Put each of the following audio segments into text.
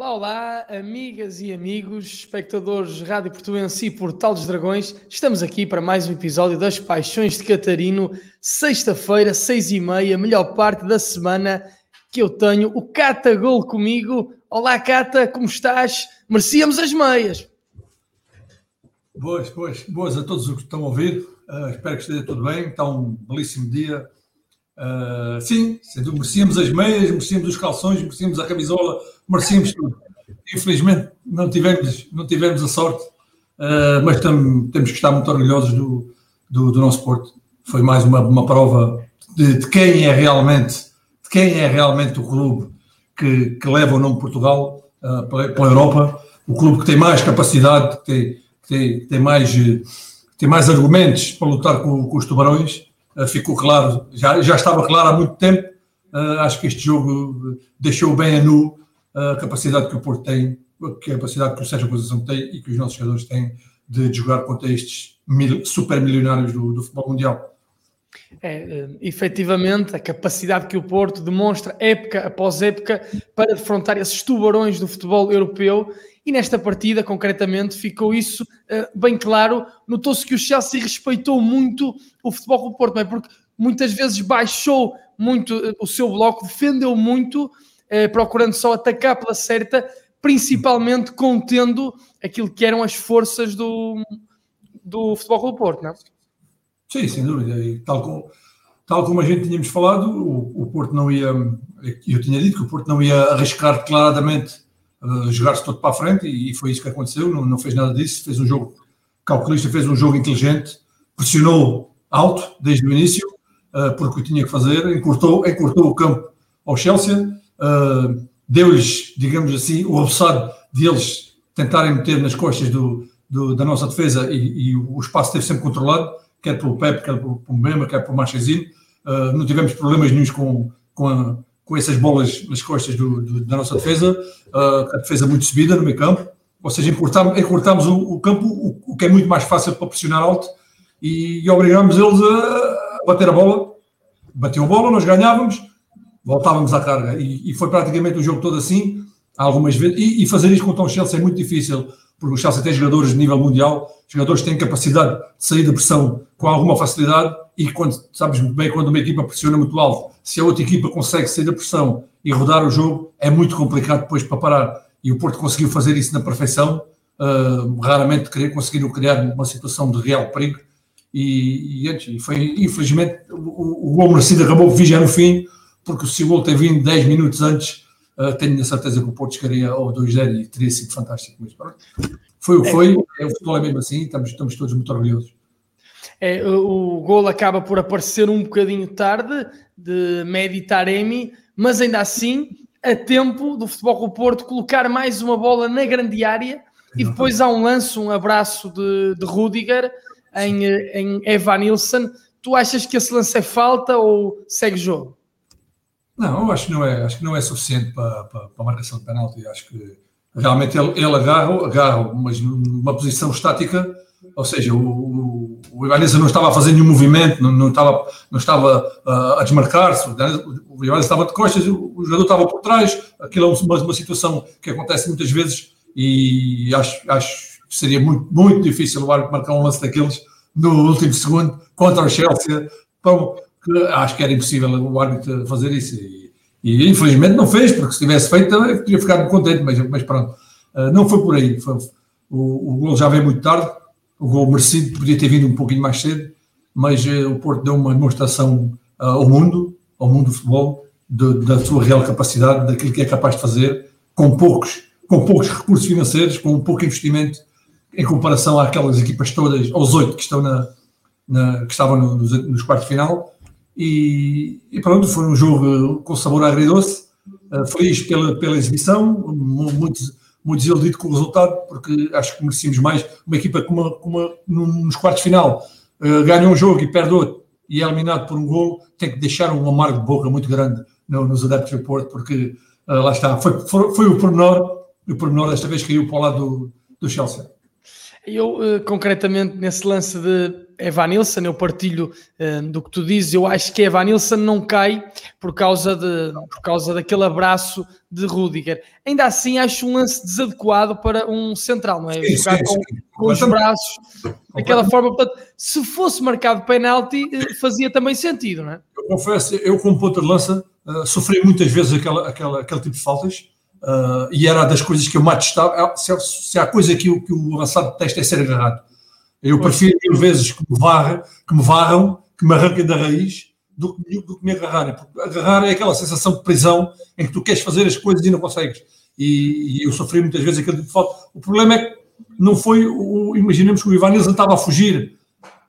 Olá, olá, amigas e amigos, espectadores Rádio Portuense e Portal dos Dragões. Estamos aqui para mais um episódio das Paixões de Catarino, sexta-feira, seis e meia, melhor parte da semana que eu tenho. O Cata Gol comigo. Olá, Cata, como estás? Merecíamos as meias. Boas, boas, boas a todos os que estão a ouvir. Uh, espero que esteja tudo bem. Está um belíssimo dia. Uh, sim, merecíamos as meias, merecíamos os calções, merecíamos a camisola, merecíamos tudo. Infelizmente não tivemos, não tivemos a sorte, uh, mas tam, temos que estar muito orgulhosos do, do, do nosso Porto. Foi mais uma, uma prova de, de, quem é realmente, de quem é realmente o clube que, que leva o nome Portugal uh, pela, Europa, o clube que tem mais capacidade, que tem, que tem, que tem mais, tem mais argumentos para lutar com, com os tubarões. Uh, ficou claro, já, já estava claro há muito tempo. acho que este jogo deixou bem a nu a capacidade que o Porto tem, a capacidade que o Sérgio Conceição tem e que os nossos jogadores têm de jogar contra estes mil, super milionários do, do futebol mundial. É, eh, efetivamente, a capacidade que o Porto demonstra época após época para defrontar esses tubarões do futebol europeu e nesta partida, concretamente, ficou isso uh, bem claro. Notou-se que o Chelsea respeitou muito o futebol do Porto, não é? Porque muitas vezes baixou muito uh, o seu bloco, defendeu muito eh, procurando só atacar pela certa, principalmente contendo aquilo que eram as forças do, do Futebol do Porto, não é? Sim, sem dúvida. E tal como, tal como a gente tínhamos falado, o, o Porto não ia, eu tinha dito que o Porto não ia arriscar declaradamente uh, jogar-se todo para a frente e, e, foi isso que aconteceu, não, não fez nada disso, fez um jogo calculista, fez um jogo inteligente, pressionou alto desde o início, uh, porque o tinha que fazer, encurtou, encurtou o campo ao Chelsea, uh, deu-lhes, digamos assim, o roçado de eles tentarem meter nas costas do, do, da nossa defesa e, e, o espaço esteve sempre controlado, quer pelo Pep, quer pelo Mbemba, quer pelo Marchezinho. Uh, não tivemos problemas nenhums com, com, a, com essas bolas nas costas do, do, da nossa defesa, uh, a defesa muito subida no meio campo, ou seja, encurtámos o, o, campo, o, o, que é muito mais fácil para pressionar alto, e, e eles a bater a bola. Bateu a bola, nós ganhávamos, voltávamos à carga. E, e, foi praticamente o jogo todo assim, algumas vezes. E, e fazer isto contra o Chelsea é muito difícil, porque o Chelsea tem jogadores de nível mundial, jogadores que têm capacidade de sair da pressão com alguma facilidade. E quando, sabes muito bem, quando uma equipa pressiona muito alto, se a outra equipa consegue sair da pressão e rodar o jogo, é muito complicado depois para parar. E o Porto conseguiu fazer isso na perfeição. Uh, raramente conseguiram criar uma situação de real perigo. E, e, foi, infelizmente, o, o gol merecido acabou por vir no fim porque se o gol tem vindo 10 minutos antes, uh, tenho a certeza que o Porto chegaria ao 2-0 e teria sido fantástico. Mas pronto, foi o que foi, é, o futebol é mesmo assim, estamos, estamos todos muito orgulhosos. É, o gol acaba por aparecer um bocadinho tarde, de Medi Taremi, mas ainda assim, a tempo do Futebol do Porto colocar mais uma bola na grande área e depois há um lance, um abraço de, de Rudiger em, em Evan Nilsson. Tu achas que esse lance é falta ou segue jogo? Não, acho que não é, acho que não é suficiente para, para, para a marcação de penalti. Acho que realmente ele, ele agarra, agarra, mas numa posição estática, ou seja, o, o não estava a fazer nenhum movimento, não, não estava, não estava uh, a desmarcar-se, o Ibanez estava de costas, o, o jogador estava por trás, aquilo é uma, uma situação que acontece muitas vezes e acho, acho que seria muito, muito difícil o árbitro marcar um lance daqueles no último segundo contra o Chelsea, para, que acho que era impossível o árbitro fazer isso. E, e infelizmente não fez, porque se tivesse feito também teria ficado contente, mas, mas pronto, uh, não foi por aí. Foi, o, o gol já veio muito tarde, o gol merecido podia ter vindo um pouquinho mais cedo, mas uh, o Porto deu uma demonstração uh, ao mundo, ao mundo do futebol, de, da sua real capacidade, daquilo que é capaz de fazer, com poucos, com poucos recursos financeiros, com pouco investimento, em comparação àquelas equipas todas, aos oito que estão na, na que estavam nos, nos quartos de final, e, e, pronto, foi um jogo com sabor agridoce, uh, feliz pela, pela exibição, muito, muito desiludido com o resultado, porque acho que merecíamos mais. Uma equipa com uma, uma nos quartos final uh, ganha um jogo e perde outro e é eliminado por um gol, tem que deixar um amargo de boca muito grande no, nos adeptos do Porto, porque uh, lá está, foi, foi, foi, o pormenor, o pormenor desta vez caiu para o lado do, do Chelsea. Eu, eh, concretamente, nesse lance de Evanilson, eu partilho uh, do que tu dizes. Eu acho que Evanilson não cai por causa, de, por causa daquele abraço de Rudiger. Ainda assim, acho um lance desadequado para um central, não é? Sim, Jogar sim, com, sim. com os braços daquela forma. Portanto, se fosse marcado penalti, uh, fazia também sentido, não é? Eu confesso, eu, como ponta de lança, uh, sofri muitas vezes aquela, aquela, aquele tipo de faltas. Uh, e era das coisas que eu mais testava. Se, se há coisa que, o, que o avançado testa é ser agarrado. Eu prefiro mil vezes que me, varra, que me varram, que me arranquem da raiz, do que, do que me agarrarem. Porque agarrar é aquela sensação de prisão em que tu queres fazer as coisas e não consegues. E, e eu sofri muitas vezes aquele tipo de falta. O problema é que não foi. O, imaginemos que o Ivan Nilsson estava a fugir,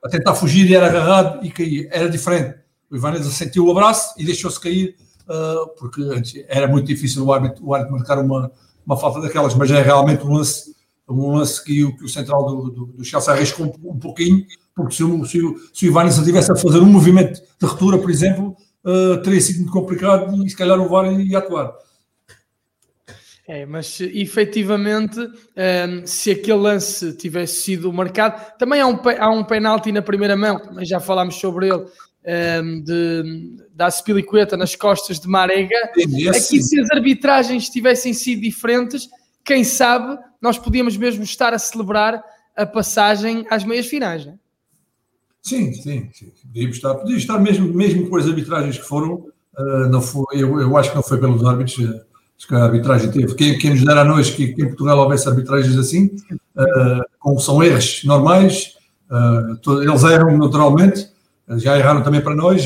a tentar fugir e era agarrado e caía. Era diferente. O Ivan Nilsson sentiu o abraço e deixou-se cair, uh, porque antes era muito difícil o árbitro, o árbitro marcar uma, uma falta daquelas, mas é realmente um lance um lance que o, que o central do, do, do Chelsea arriscou um, um, pouquinho, porque se o, se o, se o Ivanilson tivesse a fazer um movimento de ruptura, por exemplo, uh, teria sido muito complicado e se calhar o VAR ia atuar. É, mas efetivamente, um, ehm, se aquele lance tivesse sido marcado, também há um, há um penalti na primeira mão, também já falámos sobre ele, um, ehm, de, da Spilicueta nas costas de Marega. Aqui, se as arbitragens tivessem sido diferentes, quem sabe nós podíamos mesmo estar a celebrar a passagem às meias finais, não é? Sim, sim, sim. Podíamos estar, estar mesmo, mesmo com as arbitragens que foram, uh, não foi, eu, eu acho que não foi pelos árbitros, acho que a arbitragem teve. Quem, quem nos dera a nós que, que em Portugal houvesse arbitragens assim, uh, são erros normais, uh, eles erram naturalmente, já erraram também para nós,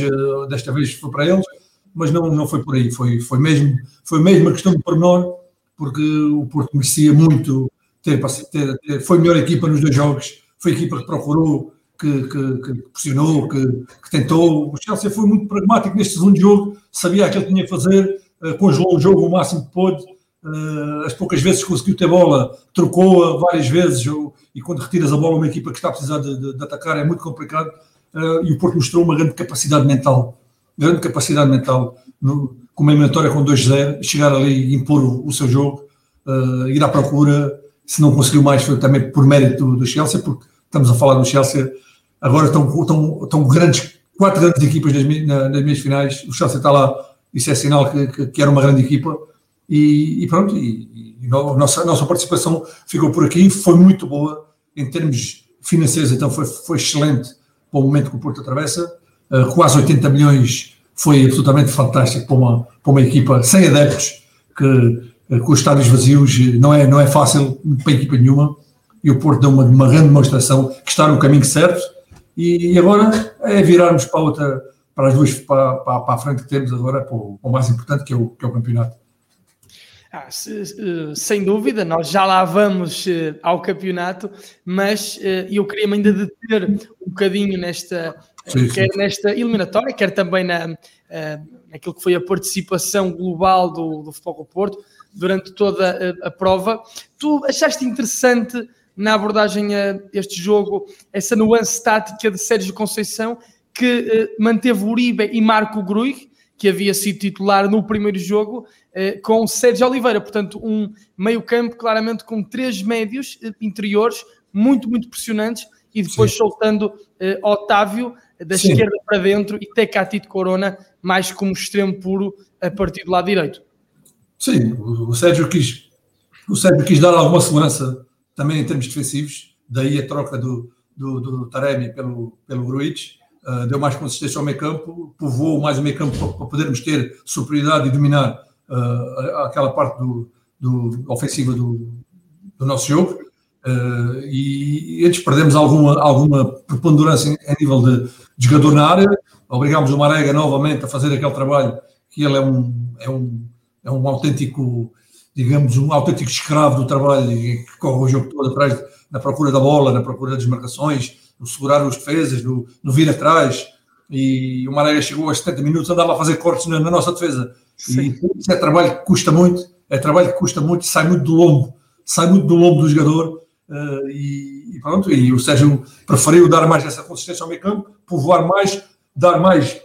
desta vez foi para eles, mas não, não foi por aí, foi, foi, mesmo, foi mesmo uma questão de pormenor porque o Porto merecia muito ter, ter, ter, foi a melhor equipa nos dois jogos, foi a equipa que procurou, que, que, que pressionou, que, que, tentou. O Chelsea foi muito pragmático neste segundo jogo, sabia aquilo que tinha que fazer, uh, congelou o jogo o máximo que pôde. Uh, as poucas vezes que conseguiu ter bola, trocou-a várias vezes, e quando retiras a bola uma equipa que está a precisar de, de, de atacar é muito complicado. Uh, e o Porto mostrou uma grande capacidade mental, grande capacidade mental. No, com uma eliminatória com 2-0, chegar ali e impor o, o seu jogo, uh, ir à procura. Se não conseguiu mais, foi também por mérito do, do Chelsea, porque estamos a falar do Chelsea. Agora estão, estão, estão grandes, quatro grandes equipas nas, nas minhas finais. O Chelsea está lá, isso é sinal que, que, que era uma grande equipa. E, e pronto, e, e a, nossa, nossa participação ficou por aqui. Foi muito boa em termos financeiros, então foi, foi excelente para o momento que o Porto atravessa. Uh, quase 80 milhões foi absolutamente fantástico para uma, para uma equipa sem adeptos, que eh, com os estádios vazios não é, não é fácil para equipa nenhuma. E o Porto deu uma, uma grande demonstração que está no caminho certo. E, e agora é virarmos para outra, para as duas para, para, para a frente que temos agora, para o, para o mais importante que é o, que é o campeonato. Ah, sem dúvida, nós já lá vamos eh, ao campeonato, mas eh, eu queria ainda deter um bocadinho nesta, sim, quer sim. nesta eliminatória, quer também na, uh, naquilo que foi a participação global do, do Futebol do Porto durante toda a, a, prova. Tu achaste interessante na abordagem a este jogo essa nuance tática de Sérgio Conceição que uh, manteve Uribe e Marco Gruig, que havia sido titular no primeiro jogo, uh, com Sérgio Oliveira. Portanto, um meio-campo claramente com três médios interiores muito, muito pressionantes e depois Sim. soltando Otávio da Sim. esquerda para dentro e Tecatito Corona mais como extremo puro a partir do lado direito. Sim, o Sérgio quis, o Sérgio quis dar alguma segurança também em termos defensivos, daí a troca do, do, do Taremi pelo, pelo Gruitch, uh, deu mais consistência ao meio campo, povoou mais o meio campo para, para podermos ter superioridade e dominar uh, aquela parte do, do ofensiva do, do nosso jogo. Uh, e, antes perdemos alguma, alguma preponderância a nível de, de jogador na área, obrigámos o Marega novamente a fazer aquele trabalho que ele é um, é um, é um autêntico, digamos, um autêntico escravo do trabalho e que corre o jogo todo atrás na procura da bola, na procura das marcações, no segurar os defesas, no, no vir atrás. E o Marega chegou aos 70 minutos, andava a fazer cortes na, na nossa defesa. Sim. E isso é trabalho que custa muito, é trabalho que custa muito, sai muito do lombo, sai muito do lombo do jogador Uh, e, e, pronto, e o Sérgio preferiu dar mais essa consistência ao meio campo, povoar mais, dar mais,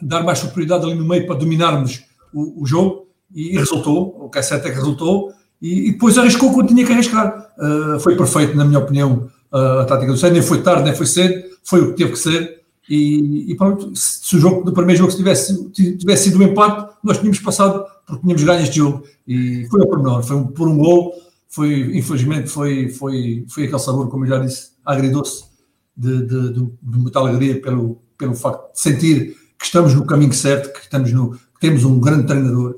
dar mais superioridade ali no meio para dominarmos o, o jogo e, e, resultou, o que é certo é que resultou e, e depois arriscou quando tinha que arriscar. Uh, foi perfeito, na minha opinião, uh, a tática do Sérgio, nem foi tarde, nem foi cedo, foi o que teve que ser. E, e pronto, se o jogo do primeiro jogo tivesse, tivesse sido um empate, nós tínhamos passado porque tínhamos ganho este jogo. E foi a pormenor, foi um, por um gol, foi, infelizmente, foi, foi, foi aquele sabor, como eu já disse, agridoce, de, de, de, de muita alegria pelo, pelo facto de sentir que estamos no caminho certo, que, estamos no, que temos um grande treinador,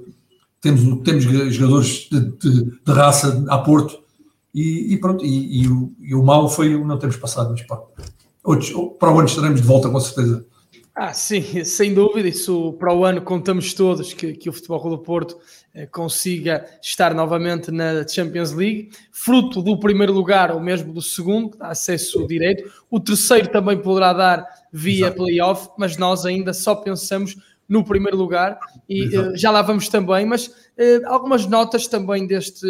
temos, temos jogadores de, de, de raça a Porto e, e pronto, e, e, o, e, o, mal foi não termos passado, mas pá, para o ano estaremos de volta com certeza. Ah, sim, sem dúvida, isso para o ano contamos todos que, que o Futebol do Porto eh, consiga estar novamente na Champions League, fruto do primeiro lugar ou mesmo do segundo, acesso direito, o terceiro também poderá dar via Exato. playoff, mas nós ainda só pensamos no primeiro lugar e uh, já lá vamos também, mas uh, algumas notas também deste,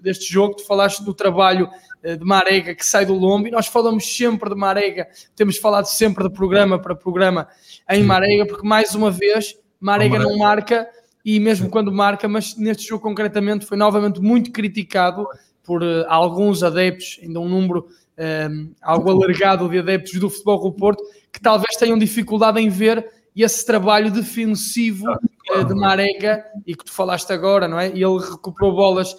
deste jogo, tu falaste do trabalho de Marega que sai do Lombo e nós falamos sempre de Marega, temos falado sempre de programa para programa em Marega, porque mais uma vez Marega não marca e mesmo quando marca, mas neste jogo concretamente foi novamente muito criticado por alguns adeptos, ainda um número um, algo alargado de adeptos do Futebol do Porto, que talvez tenham dificuldade em ver esse trabalho defensivo uh, de Marega e que tu falaste agora, não é? Ele recuperou bolas uh,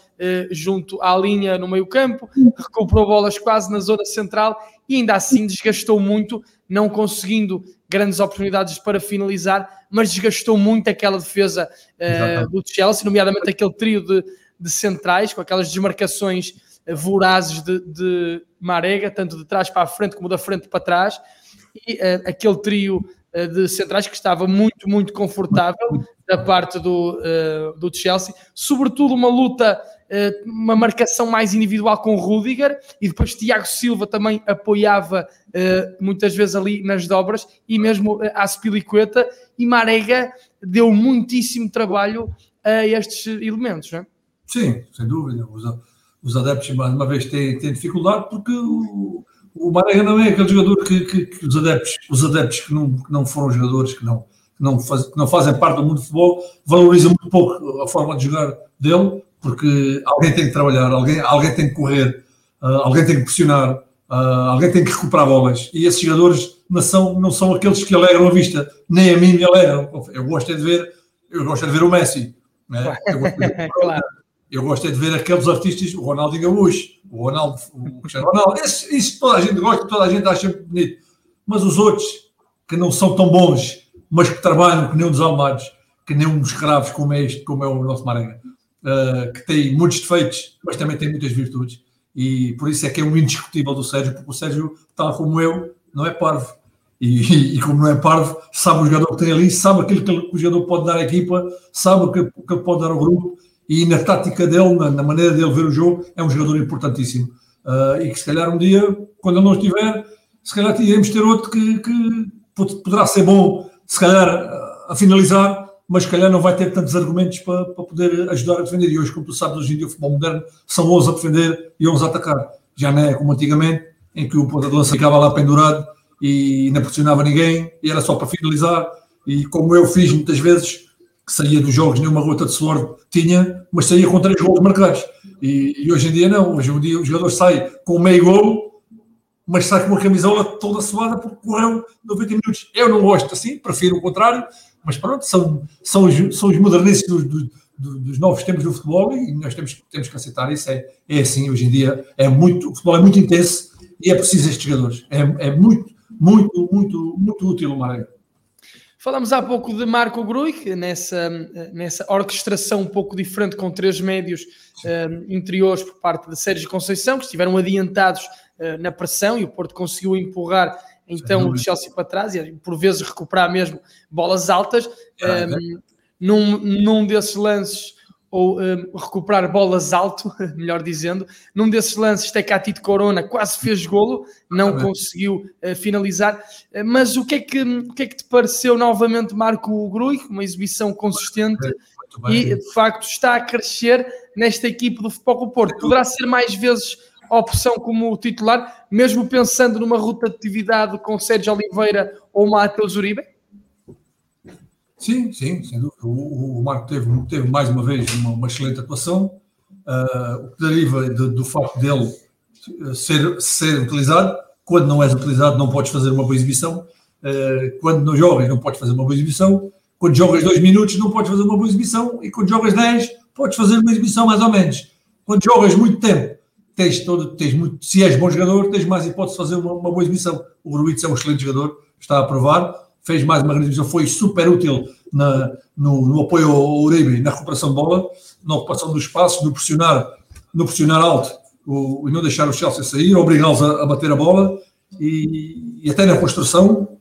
junto à linha no meio campo, recuperou bolas quase na zona central e ainda assim desgastou muito, não conseguindo grandes oportunidades para finalizar, mas desgastou muito aquela defesa uh, do Chelsea, nomeadamente aquele trio de, de centrais, com aquelas desmarcações vorazes de, de, Marega, tanto de trás para a frente como da frente para trás, e uh, aquele trio uh, de centrais que estava muito, muito confortável da parte do, uh, do Chelsea, sobretudo uma luta, uma marcação mais individual com Rudiger, e depois Tiago Silva também apoiava muitas vezes ali nas dobras, e mesmo a Spilicueta, e Marega deu muitíssimo trabalho a estes elementos, não é? Sim, sem dúvida. Os adeptos, mais uma vez, têm, têm dificuldade porque o, o Marega não é aquele jogador que, que, que, os adeptos, os adeptos que não, que não foram jogadores, que não, que, não faz, que não fazem parte do mundo do futebol, valorizam muito pouco a forma de jogar dele, porque alguém tem que trabalhar, alguém, alguém tem que correr, uh, alguém tem que pressionar, uh, alguém tem que recuperar bolas. E esses jogadores não são, não são aqueles que alegram a vista, nem a mim me alegram. Eu gosto é de ver, eu gosto é de ver o Messi. Né? Eu gosto de ver, claro. Eu gostei de ver aqueles artistas, o Ronaldo Gaúcho, o Ronaldo, o Cristiano Ronaldo, isso, isso toda a gente gosta, toda a gente acha bonito. Mas os outros, que não são tão bons, mas que trabalham que nem dos almados, que nem dos escravos como é este, como é o nosso Maranhão, uh, que tem muitos defeitos, mas também tem muitas virtudes. E por isso é que é um indiscutível do Sérgio, porque o Sérgio, tal como eu, não é parvo. E, e, como não é parvo, sabe o jogador que tem ali, sabe aquilo que o jogador pode dar à equipa, sabe o que, que pode dar ao grupo e na tática dele, na, na, maneira dele ver o jogo, é um jogador importantíssimo. Uh, e que se calhar um dia, quando ele não estiver, se calhar iremos ter outro que, que poderá ser bom, se calhar a finalizar, mas se calhar não vai ter tantos argumentos para, para poder ajudar a defender. E hoje, como tu sabes, hoje em dia o futebol moderno são 11 a defender e 11 a atacar. Já não é como antigamente, em que o ponta de lança ficava lá pendurado e não pressionava ninguém e era só para finalizar. E como eu fiz muitas vezes, que saía dos jogos, nenhuma gota de suor tinha, mas saía com três gols marcados. E, e, hoje em dia não, hoje em dia o jogador sai com meio gol, mas sai com uma camisola toda suada porque correu 90 minutos. Eu não gosto assim, prefiro o contrário, mas pronto, são, são, os, são os modernistas dos, dos, dos novos tempos do futebol e nós temos, temos que aceitar isso. É, é assim, hoje em dia é muito, o futebol é muito intenso e é preciso estes jogadores. É, é muito, muito, muito, muito útil o Maranhão. Falamos há pouco de Marco Gruig, nessa, nessa orquestração um pouco diferente com três médios um, interiores por parte de Sérgio Conceição, que estiveram adiantados na pressão e o Porto conseguiu empurrar então o Chelsea para trás e por vezes recuperar mesmo bolas altas. Um, num, num desses lances ou um, recuperar bolas alto, melhor dizendo. Num desses lances, Tecatito Corona quase fez golo, não conseguiu uh, finalizar. Uh, mas o que, é que, o que é que te pareceu novamente Marco Grui? Uma exibição consistente e de facto está a crescer nesta equipe do Futebol do Porto. Poderá ser mais vezes opção como titular, mesmo pensando numa rotatividade com Sérgio Oliveira ou Matheus Uribe? Sim, sim, sem dúvida. O, o Marco teve, teve mais uma vez uma, uma excelente atuação. uh, o que deriva de, do facto dele ser, ser utilizado. Quando não és utilizado, não podes fazer uma boa exibição. Uh, quando não jogas, não podes fazer uma boa exibição. Quando jogas dois minutos, não podes fazer uma boa exibição. E quando jogas 10, podes fazer uma exibição mais ou menos. Quando jogas muito tempo, tens todo, tens muito, se és bom jogador, tens mais hipótese de fazer uma, uma boa exibição. O Ruiz é um excelente jogador, está a provar, fez mais uma grande exibição, foi super útil na, no, no, apoio ao Uribe, na recuperação de bola, na ocupação dos espaços, no pressionar, no pressionar alto o, e não deixar o Chelsea sair, obrigá-los a, a, bater a bola e, e, até na construção,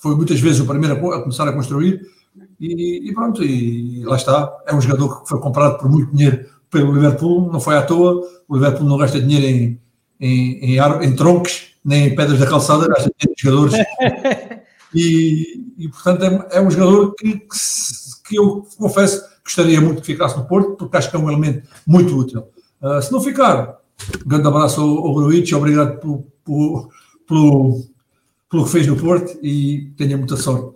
foi muitas vezes o primeiro a, a começar a construir e, e, pronto, e lá está. É um jogador que foi comprado por muito dinheiro pelo Liverpool, não foi à toa. O Liverpool não gasta dinheiro em, em, em, em troncos, nem em pedras da calçada, gasta dinheiro em jogadores. e, e, portanto, é, é, um jogador que, que, que, eu confesso gostaria muito que ficasse no Porto, porque acho que é um elemento muito útil. Uh, se não ficar, um grande abraço ao, ao Gruitch, obrigado pelo, pelo, pelo, pelo que fez no Porto e tenha muita sorte.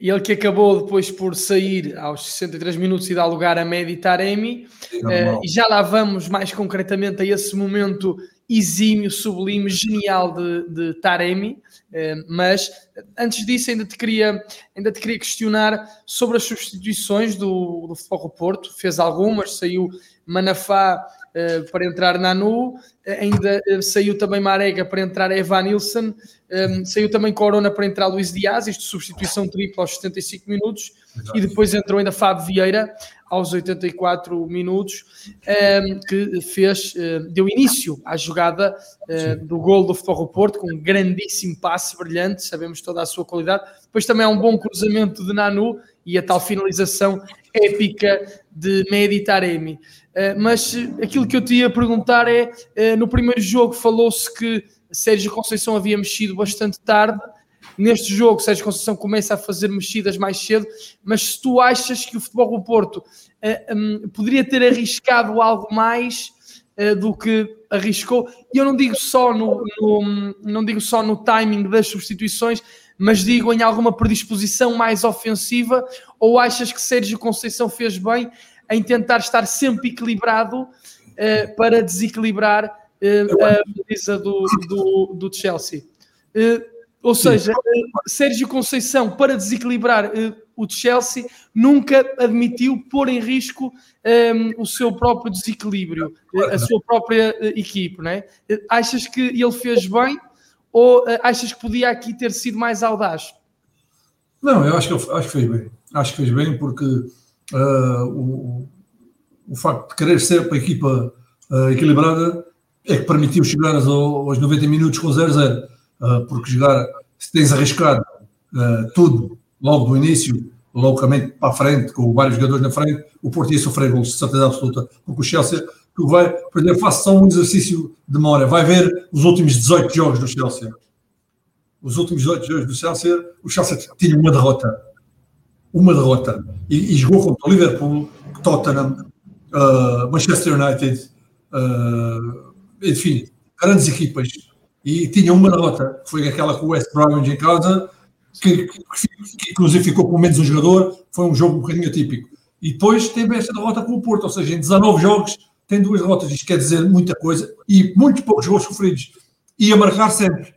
Ele que acabou depois por sair aos 63 minutos e dar lugar a Medi Taremi, uh, e já lá vamos mais concretamente a esse momento exímio, sublime, genial de, de Taremi, uh, mas antes disso ainda te, queria, ainda te queria questionar sobre as substituições do, do Futebol Porto, fez algumas, saiu Manafá uh, para entrar Nanu, ainda saiu também Marega para entrar Evan Nilsson, um, saiu também Corona para entrar Luís Dias, isto substituição tripla aos 75 minutos, Exato. e depois entrou ainda Fábio Vieira aos 84 minutos, um, que fez, uh, deu início à jogada uh, do gol do Futebol Porto, com um grandíssimo passe brilhante, sabemos toda a sua qualidade. Depois também há um bom cruzamento de Nanu e a tal finalização épica de Mehdi Taremi. Uh, mas aquilo que eu te ia perguntar é, no primeiro jogo falou-se que Sérgio Conceição havia mexido bastante tarde. Neste jogo, Sérgio Conceição começa a fazer mexidas mais cedo, mas se tu achas que o Futebol do Porto uh, um, poderia ter arriscado algo mais uh, do que arriscou, e eu não digo só no, no, não digo só no timing das substituições, mas digo em alguma predisposição mais ofensiva, ou achas que Sérgio Conceição fez bem em tentar estar sempre equilibrado uh, para desequilibrar a baliza do, do, do Chelsea. Uh, ou seja, uh, Sérgio Conceição, para desequilibrar o Chelsea, nunca admitiu pôr em risco um, ehm, o seu próprio desequilíbrio, a sua própria equipe, não é? Achas que ele fez bem ou achas que podia aqui ter sido mais audaz? Não, eu acho que, acho que fez bem. Acho que fez bem porque uh, o, o facto de querer ser para a equipa uh, equilibrada é que permitiu chegar aos 90 minutos com 0-0, uh, porque jogar, se tens arriscado uh, tudo logo do início, loucamente para a frente, com vários jogadores na frente, o Porto ia sofrer gols, certeza absoluta, porque o Chelsea, tu vai, exemplo, faça só um exercício de memória, vai ver os últimos 18 jogos do Chelsea. Os últimos 18 jogos do Chelsea, o Chelsea tinha uma derrota. Uma derrota. E, e jogou contra o Liverpool, Tottenham, uh, Manchester United, uh, enfim, grandes equipas. E tinha uma derrota, foi aquela com o West Bromwich em casa, que, que, que, inclusive ficou com menos um jogador, foi um jogo um bocadinho atípico. E depois teve esta derrota com o Porto, ou seja, em 19 jogos tem duas derrotas, isto quer dizer muita coisa, e muito poucos gols sofridos. E a marcar sempre.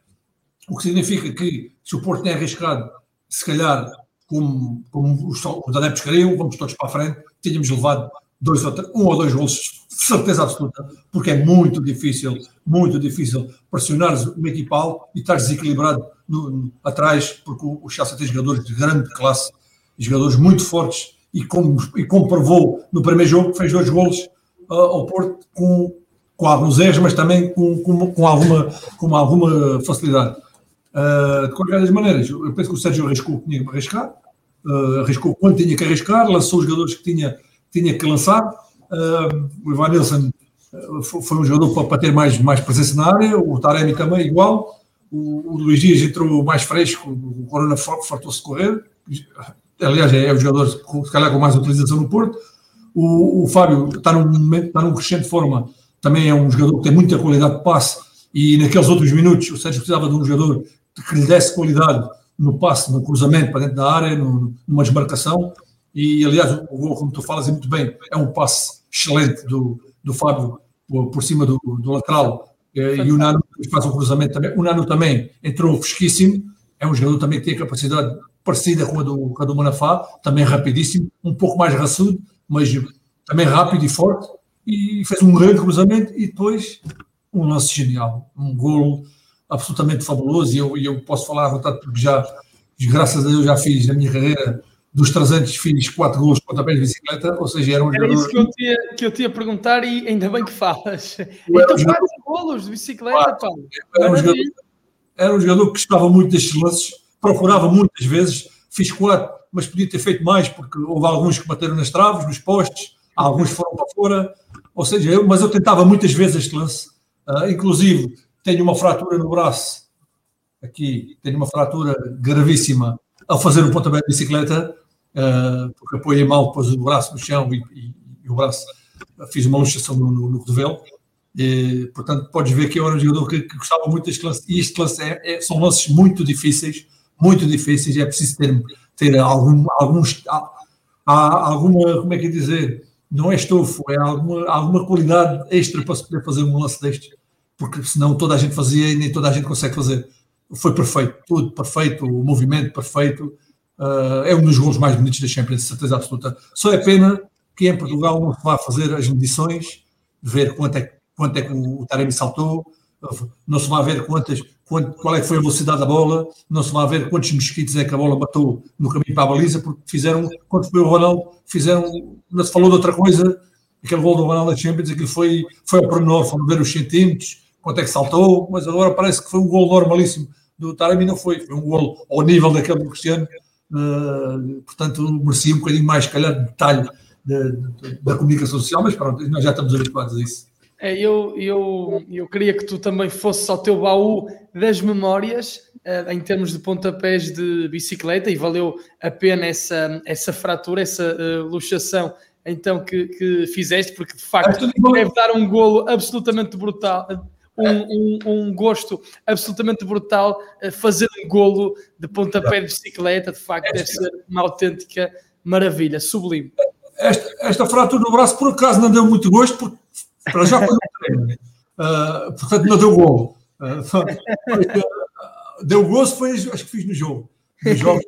O que significa que, se o Porto tem arriscado, se calhar, como, como os, os adeptos queriam, vamos todos para a frente, tínhamos levado dois ou um ou dois gols, certeza absoluta, porque é muito difícil, muito difícil pressionar uma equipa alta e estar desequilibrado no, no, atrás, porque o, Chelsea tem jogadores de grande classe, jogadores muito fortes, e como, e como provou no primeiro jogo, fez dois gols uh, ao Porto com, com alguns erros, mas também com, com, com, alguma, com alguma facilidade. Uh, de qualquer das maneiras, eu penso que o Sérgio arriscou o que tinha que arriscar, uh, arriscou quando tinha que arriscar, lançou os jogadores que tinha tinha que lançar. Uh, o Ivan Nilsson uh, foi um jogador para, ter mais, mais presença na área, o Taremi também igual. O, o Luís Dias entrou mais fresco, o Corona fartou-se correr. Aliás, é, é o jogador, se calhar, com mais utilização no Porto. O, o Fábio está num, está num crescente forma, também é um jogador que tem muita qualidade de passe. E naqueles outros minutos, o Sérgio precisava de um jogador que lhe desse qualidade no passe, no cruzamento para dentro da área, no, numa desmarcação e aliás, o gol, como tu falas, é muito bem, é um passe excelente do, do Fábio por cima do, do lateral. Eh, e o Nano faz um cruzamento também. O Nano também entrou fresquíssimo, é um jogador também que tem capacidade parecida com a do, com a do Manafá, também rapidíssimo, um pouco mais raçudo, mas também rápido e forte, e fez um grande cruzamento e depois um lance genial, um golo absolutamente fabuloso, e eu, eu posso falar à vontade porque já, graças a Deus, já fiz na minha carreira dos 300 fiz 4 gols de pontapés de bicicleta, ou seja, era um era jogador... isso que eu, tinha, que eu tinha a perguntar e ainda bem que falas. Então, um 4 golos de bicicleta, Paulo. Era um, jogador, era um jogador que gostava muito destes lances, procurava muitas vezes, fiz 4, mas podia ter feito mais, porque houve alguns que bateram nas traves, nos postes, alguns foram para fora, ou seja, eu, mas eu tentava muitas vezes este lance, uh, inclusive tenho uma fratura no braço, aqui, tenho uma fratura gravíssima ao fazer um pontapé de bicicleta, uh, porque apoiei mal, pôs o braço no chão e, e, e o braço, fiz uma luxação no, no, no cotovelo, e, portanto, podes ver que eu era um jogador que, que gostava muito deste lance, e este lance é, é, são lances muito difíceis, muito difíceis, é preciso ter, ter algum, alguns, há, há alguma, como é que é dizer, não é estofo, é alguma, alguma qualidade extra para se poder fazer um lance deste, porque senão toda a gente fazia e nem toda a gente consegue fazer. Foi perfeito, tudo perfeito, o movimento perfeito, Uh, é um dos gols mais bonitos da Champions, de certeza absoluta. Só é pena que em Portugal não se vá fazer as medições, ver quanto é, quanto é que o Taremi saltou, não se vai ver quantas, quanto, qual é que foi a velocidade da bola, não se vai ver quantos mosquitos é que a bola matou no caminho para a baliza, porque fizeram, quando foi o Ronaldo, fizeram, não se falou de outra coisa, aquele gol do Ronaldo da Champions, aquilo foi, foi ao pormenor, foram ver os centímetros, quanto é que saltou, mas agora parece que foi um gol normalíssimo do Taremi, não foi, foi um gol ao nível daquele do Cristiano, portanto, merecia um bocadinho mais, se calhar, de detalhe de, de, da comunicação social, mas pronto, nós já estamos habituados a isso. É, eu, eu, eu queria que tu também fosses ao teu baú das memórias, uh, em termos de pontapés de bicicleta, e valeu a pena essa, essa fratura, essa uh, luxação então que, que fizeste, porque de facto deve dar um golo absolutamente brutal um, um, um, gosto absolutamente brutal fazer um golo de pontapé de bicicleta, de facto, deve ser uma autêntica maravilha, sublime. Esta, esta fratura no braço, por acaso, não deu muito gosto, porque para já foi um treino, uh, portanto, não deu golo. Uh, deu gosto, foi, acho que fiz no jogo. No jogo.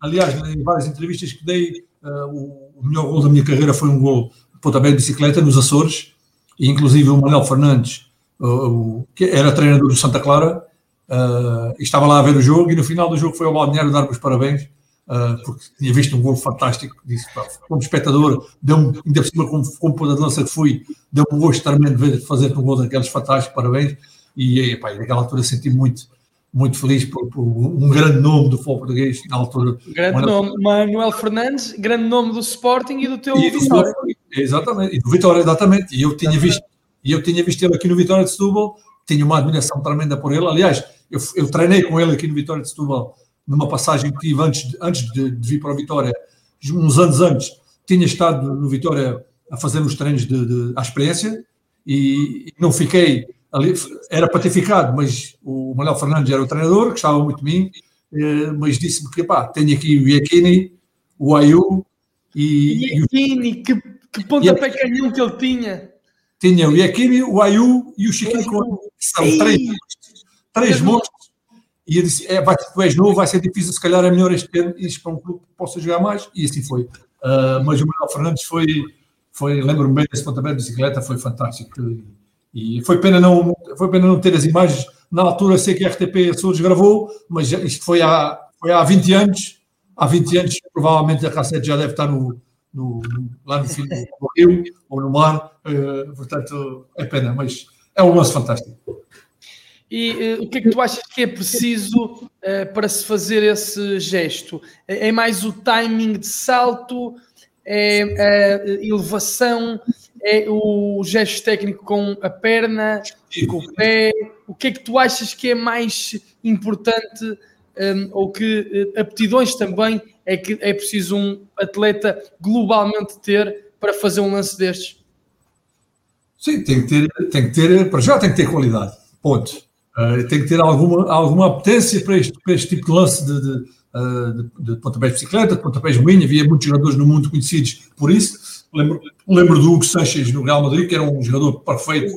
Aliás, em várias entrevistas que dei, o, o melhor gol da minha carreira foi um gol de pontapé de bicicleta nos Açores, e inclusive o Manuel Fernandes o, que era treinador do Santa Clara, uh, estava lá a ver o jogo e no final do jogo foi ao balneário dar-me os parabéns, uh, porque tinha visto um gol fantástico. Disse, pá, como espectador, deu-me, ainda por cima, como, como pôr da dança que fui, deu-me um gosto tremendo de fazer um gol daqueles fantásticos, parabéns. E, pá, naquela altura senti muito, muito feliz por, por, um grande nome do futebol português na altura. Grande nome, Manuel Fernandes, grande nome do Sporting e do teu e Vitória. Exatamente, e do Vitória, exatamente. E eu tinha visto e eu tinha visto ele aqui no Vitória de Setúbal, tinha uma admiração tremenda por ele. Aliás, eu, eu treinei com ele aqui no Vitória de Setúbal, numa passagem que tive antes de, antes de, de vir para o Vitória, uns anos antes, tinha estado no Vitória a fazer os treinos de, de, à experiência e, e não fiquei ali, era para ter ficado, mas o Manuel Fernandes era o treinador, gostava muito de mim, eh, mas disse-me que pá, tenho aqui o Iacchini, o Ayu e. Iacchini, que, que pontapé canhão que ele tinha! Tinha o Iacchini, o Ayu e o Chiquinho, são três, três monstros. E eu disse: é, vai, tu és novo, vai ser difícil, se calhar é melhor este ano ir para um clube que possa jogar mais. E assim foi. Uh, mas o Manuel Fernandes foi, foi lembro-me bem desse pontapé de bicicleta, foi fantástico. E foi pena, não, foi pena não ter as imagens. Na altura, sei que a RTP Açores gravou, mas isto foi há, foi há 20 anos. Há 20 anos, provavelmente a cassete já deve estar no, no, lá no fim do rio ou no mar, uh, portanto é pena, mas é um lance fantástico. E uh, o que é que tu achas que é preciso uh, para se fazer esse gesto? É, é mais o timing de salto? É a elevação? É o gesto técnico com a perna, com o pé? O que é que tu achas que é mais importante um, ou que aptidões também é que é preciso um atleta globalmente ter para fazer um lance destes? Sim, tem que ter, tem que ter para já tem que ter qualidade, ponto. Uh, tem que ter alguma, alguma apetência para este, para este tipo de lance de, de uh, de, de pontapés de bicicleta, de pontapés de moinho, havia muitos jogadores no mundo conhecidos por isso. Lembro, lembro do Hugo Sanches no Real Madrid, que era um jogador perfeito.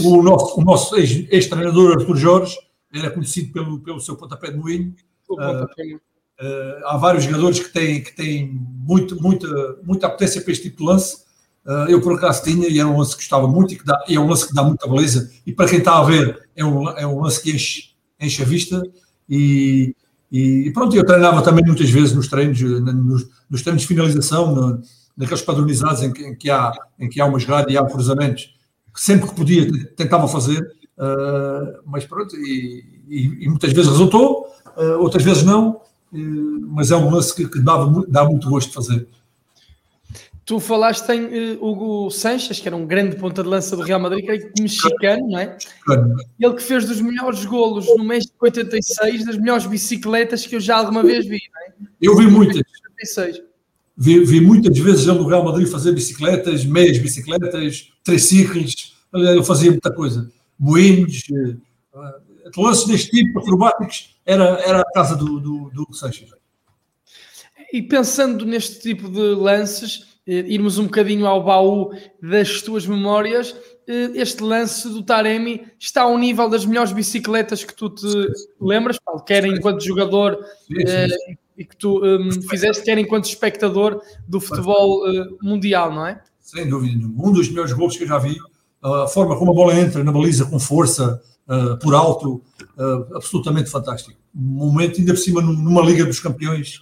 O nosso, o nosso ex-treinador Arthur Jorge era conhecido pelo, pelo seu pontapé de moinho. Uh, uh, há vários jogadores que têm, que têm muito, muita, muita apetência para este tipo de lance. Uh, eu, por acaso, tinha e era um lance que gostava muito e, que dá, e é um lance que dá muita beleza. E para quem está a ver, é um, é um lance que enche, enche a vista. E, e pronto, eu treinava também muitas vezes nos treinos, nos, nos treinos de finalização, no, naqueles padronizados em que, em que, há, em que há uma jogada e há cruzamentos, que sempre que podia tentava fazer, uh, mas pronto, e, e, e, muitas vezes resultou, uh, outras vezes não, mas é um lance que, que dava, dá muito gosto de fazer. Tu falaste em uh, Hugo Sanches, que era um grande ponta de lança do Real Madrid, creio que mexicano, não é? Ele que fez dos melhores golos no México 86, das melhores bicicletas que eu já alguma vez vi, não é? Eu vi muitas. 86. Vi, vi, muitas vezes ele no Real Madrid fazer bicicletas, meias bicicletas, triciclos, ele fazia muita coisa. Moinhos, uh, lances deste tipo, acrobáticos, era, era a casa do, do, do Sanches. E pensando neste tipo de lances, irmos um bocadinho ao baú das tuas memórias, eh, este lance do Taremi está ao nível das melhores bicicletas que tu te lembras, Paulo, quer enquanto jogador. Eh, e que tu fizeste, quer enquanto espectador do futebol mundial, não é? Sem dúvida nenhuma. Um dos melhores gols que eu já vi, a forma como a bola entra na baliza com força, por alto, absolutamente fantástico. Um momento ainda por cima numa Liga dos Campeões,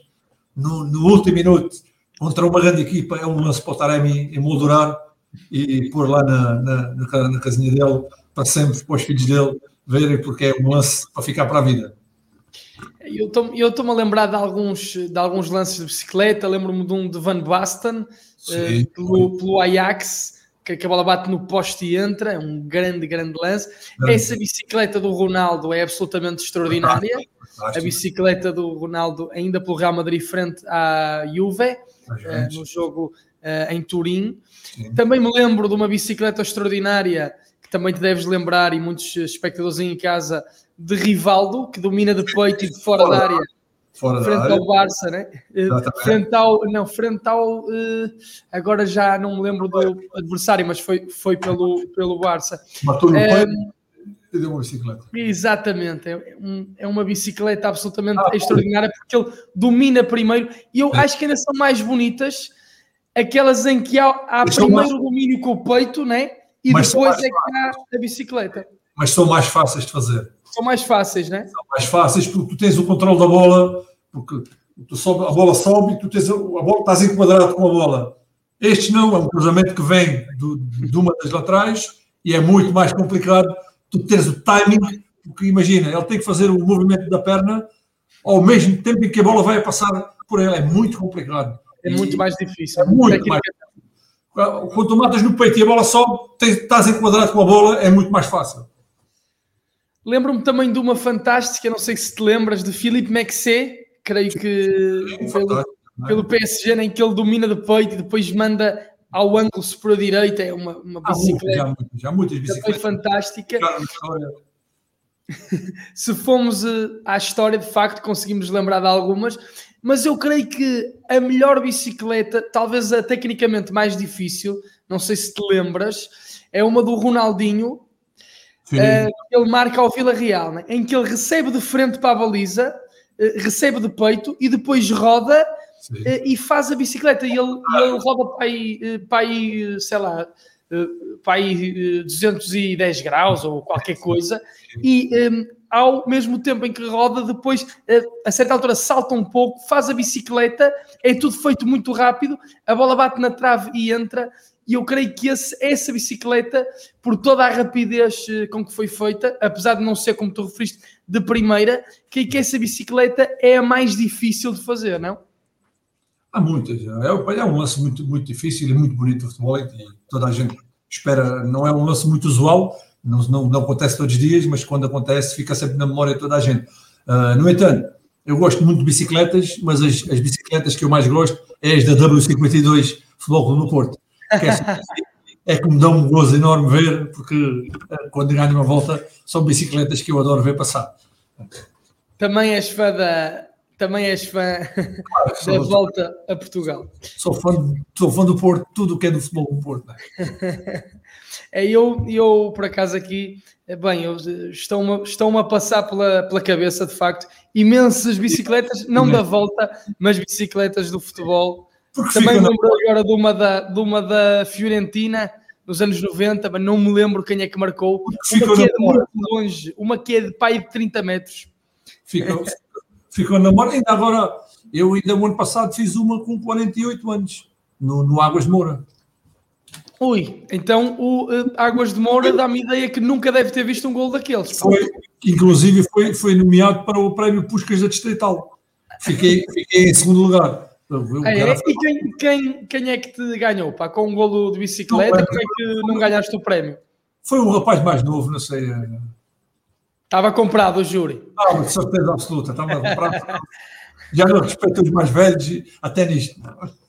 no, no último minuto, contra uma grande equipa, é um lance para o Taremi emoldurar e pôr lá na, na, na, na casinha dele, para sempre, para os filhos dele verem, porque é um lance para ficar para a vida. Eu estou-me a lembrar de alguns, de alguns lances de bicicleta, lembro-me de um de Van Basten, uh, pelo, pelo Ajax, que, que, a bola bate no poste e entra, é um grande, grande lance. Essa bicicleta do Ronaldo é absolutamente extraordinária. A bicicleta do Ronaldo, ainda pelo Real Madrid, frente à Juve, uh, no jogo uh, em Turim. Sim. Também me lembro de uma bicicleta extraordinária que também te deves lembrar, e muitos espectadores em casa, de Rivaldo, que domina de peito e de fora, fora da área. Fora frente ao Barça, né? Exatamente. Frente ao, não, frente ao, agora já não me lembro do adversário, mas foi, foi pelo, pelo Barça. Matou no é, e deu uma bicicleta. Exatamente, é, um, é uma bicicleta absolutamente ah, extraordinária porque ele domina primeiro e eu é. acho que ainda são mais bonitas aquelas em que há, há primeiro mais... o domínio com o peito, né? E mas depois é que há a bicicleta. Mas são mais fáceis de fazer. São mais fáceis, né? São mais fáceis porque tu tens o controle da bola, porque sobe, a bola sobe e tu tens a, a bola, estás enquadrado com a bola. Este não, é um cruzamento que vem do, de uma das laterais e é muito mais complicado tu teres o timing, porque imagina, ele tem que fazer o movimento da perna ao mesmo tempo em que a bola vai passar por ele. É muito complicado. É muito mais difícil. É muito mais Quando tu matas no peito e a bola sobe, estás enquadrado com a bola, é muito mais fácil. Lembro-me também de uma fantástica, não sei se te lembras, de Philippe Maxé, creio que pelo, é? pelo PSG, em que ele domina de peito e depois manda ao ângulo superior direita, é uma, uma bicicleta. já, já, muitas bicicletas. Foi fantástica. se fomos uh, à história, de facto, conseguimos lembrar de algumas, mas eu creio que a melhor bicicleta, talvez a tecnicamente mais difícil, não sei se te lembras, é uma do Ronaldinho, Uh, ele marca ao Vila Real, né? em que ele recebe de frente para a baliza, uh, recebe de peito e depois roda e faz a bicicleta. E ele, ele roda para aí, para aí, sei lá, para aí 210 graus ou qualquer coisa. E um, ao mesmo tempo em que roda, depois, a certa altura, salta um pouco, faz a bicicleta, é tudo feito muito rápido, a bola bate na trave e entra e eu creio que esse, essa bicicleta, por toda a rapidez eh, com que foi feita, apesar de não ser como tu referiste, de primeira, creio que essa bicicleta é a mais difícil de fazer, não? Há muitas. É, é um lance muito, muito difícil e muito bonito de futebol e toda a gente espera. Não é um lance muito usual, não, não, não acontece todos os dias, mas quando acontece fica sempre na memória de toda a gente. Uh, no entanto, eu gosto muito de bicicletas, mas as, as bicicletas que eu mais gosto é as da W52 Futebol Clube no Porto que é, é que me dá um gozo enorme ver, porque eh, quando ganho uma volta são bicicletas que eu adoro ver passar. Também és fã da, também és fã claro, da volta a Portugal. Sou fã, sou fã do Porto, tudo o que é do futebol do Porto. É? é, eu, eu, por acaso, aqui, bem, estão-me estão a passar pela, pela cabeça, de facto, imensas bicicletas, não da volta, mas bicicletas do futebol. Porque Também me lembro agora de uma da, de uma da Fiorentina, nos anos 90, mas não me lembro quem é que marcou. Uma que é de muito longe, uma que é de pai de 30 metros. Ficou, ficou na memória. Ainda agora, eu ainda no ano passado fiz uma com 48 anos, no, no Águas de Moura. Ui, então o uh, Águas de Moura dá-me ideia que nunca deve ter visto um gol daqueles. Foi, inclusive foi, foi nomeado para o prémio Puscas da Distrital. Fiquei, fiquei em segundo lugar. É, é, e quem, quem, quem é que te ganhou? Pá? Com um golo de bicicleta, como é que não ganhaste o prémio? Foi um rapaz mais novo, não sei. Estava comprado o júri. Não, de certeza absoluta, estava comprado. Já não respeito os mais velhos, até nisto.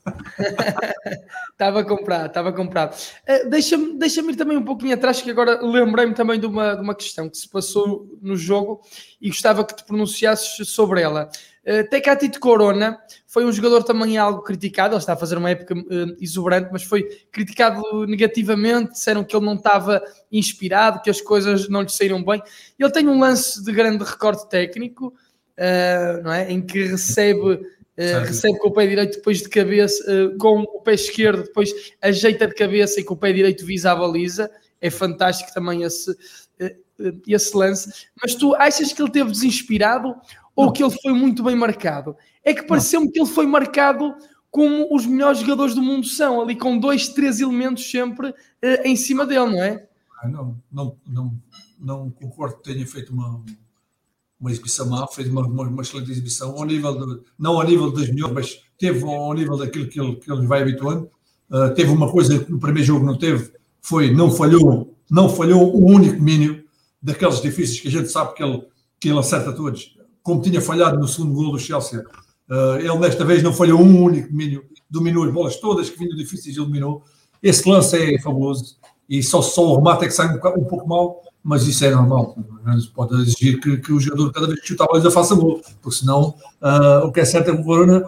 estava comprado, estava comprado. Uh, Deixa-me deixa ir também um pouquinho atrás, que agora lembrei-me também de uma, de uma questão que se passou no jogo e gostava que te pronunciasses sobre ela. Uh, Tecatito Corona foi um jogador também algo criticado, ele está a fazer uma época uh, exuberante, mas foi criticado negativamente, disseram que ele não estava inspirado, que as coisas não lhe saíram bem. Ele tem um lance de grande recorde técnico, uh, não é? em que recebe recebe com o pé direito depois de cabeça, com o pé esquerdo, depois ajeita de cabeça e com o pé direito visa a baliza. É fantástico também esse, esse lance. Mas tu achas que ele teve desinspirado ou que ele foi muito bem marcado? É que pareceu-me que ele foi marcado como os melhores jogadores do mundo são, ali com dois, três elementos sempre em cima dele, não é? Ah, não, não, não, não concordo que tenha feito uma uma exibição má, fez uma, uma, uma, excelente exibição, ao nível de, não ao nível das melhores, mas teve ao nível daquilo que ele, que ele vai habituando. Uh, teve uma coisa que no primeiro jogo não teve, foi não falhou, não falhou um único mínimo daqueles difíceis que a gente sabe que ele, que ele acerta todos. Como tinha falhado no segundo gol do Chelsea, uh, ele desta vez não falhou um único mínimo, dominou as bolas todas que vinham difíceis e eliminou. Esse lance é fabuloso e só, só o remate é que sai um, um pouco mal, mas isso é normal. Pode exigir que, que, o jogador, cada vez que chuta a baliza, faça gol, porque senão uh, o que é certo é que o Corona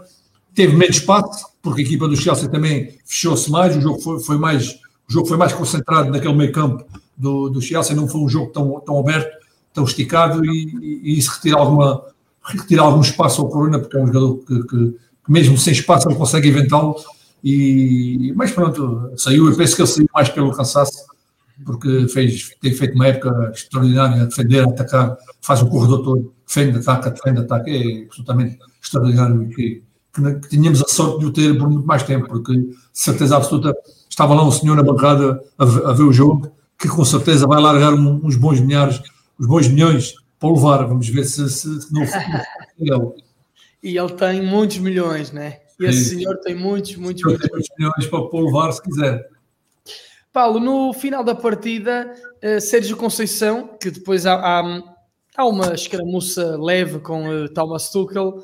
teve menos espaço, porque a equipa do Chelsea também fechou-se mais, o jogo foi, foi, mais, o jogo foi mais concentrado naquele meio campo do, do Chelsea, não foi um jogo tão, tão aberto, tão esticado, e, e isso retira, alguma, retira algum espaço ao Corona, porque é um jogador que, que, que mesmo sem espaço não consegue inventá-lo, e, mas pronto, saiu, eu penso que ele saiu mais pelo cansaço, porque fez, tem feito uma época extraordinária defender, atacar, faz o corredor todo, defende, ataca, defende, ataca, é absolutamente extraordinário que, que, tínhamos a sorte de o ter por muito mais tempo, porque certeza absoluta estava lá um senhor na bancada a, ver o jogo, que com certeza vai largar uns bons milhares, uns bons milhões para o levar, vamos ver se, se, se não E ele tem muitos milhões, né? E esse Sim. senhor tem muitos, muitos, muitos milhões para, o levar se quiser. Paulo, no final da partida, uh, Sérgio Conceição, que depois há, há, há uma escaramuça leve com uh, Thomas Tuchel,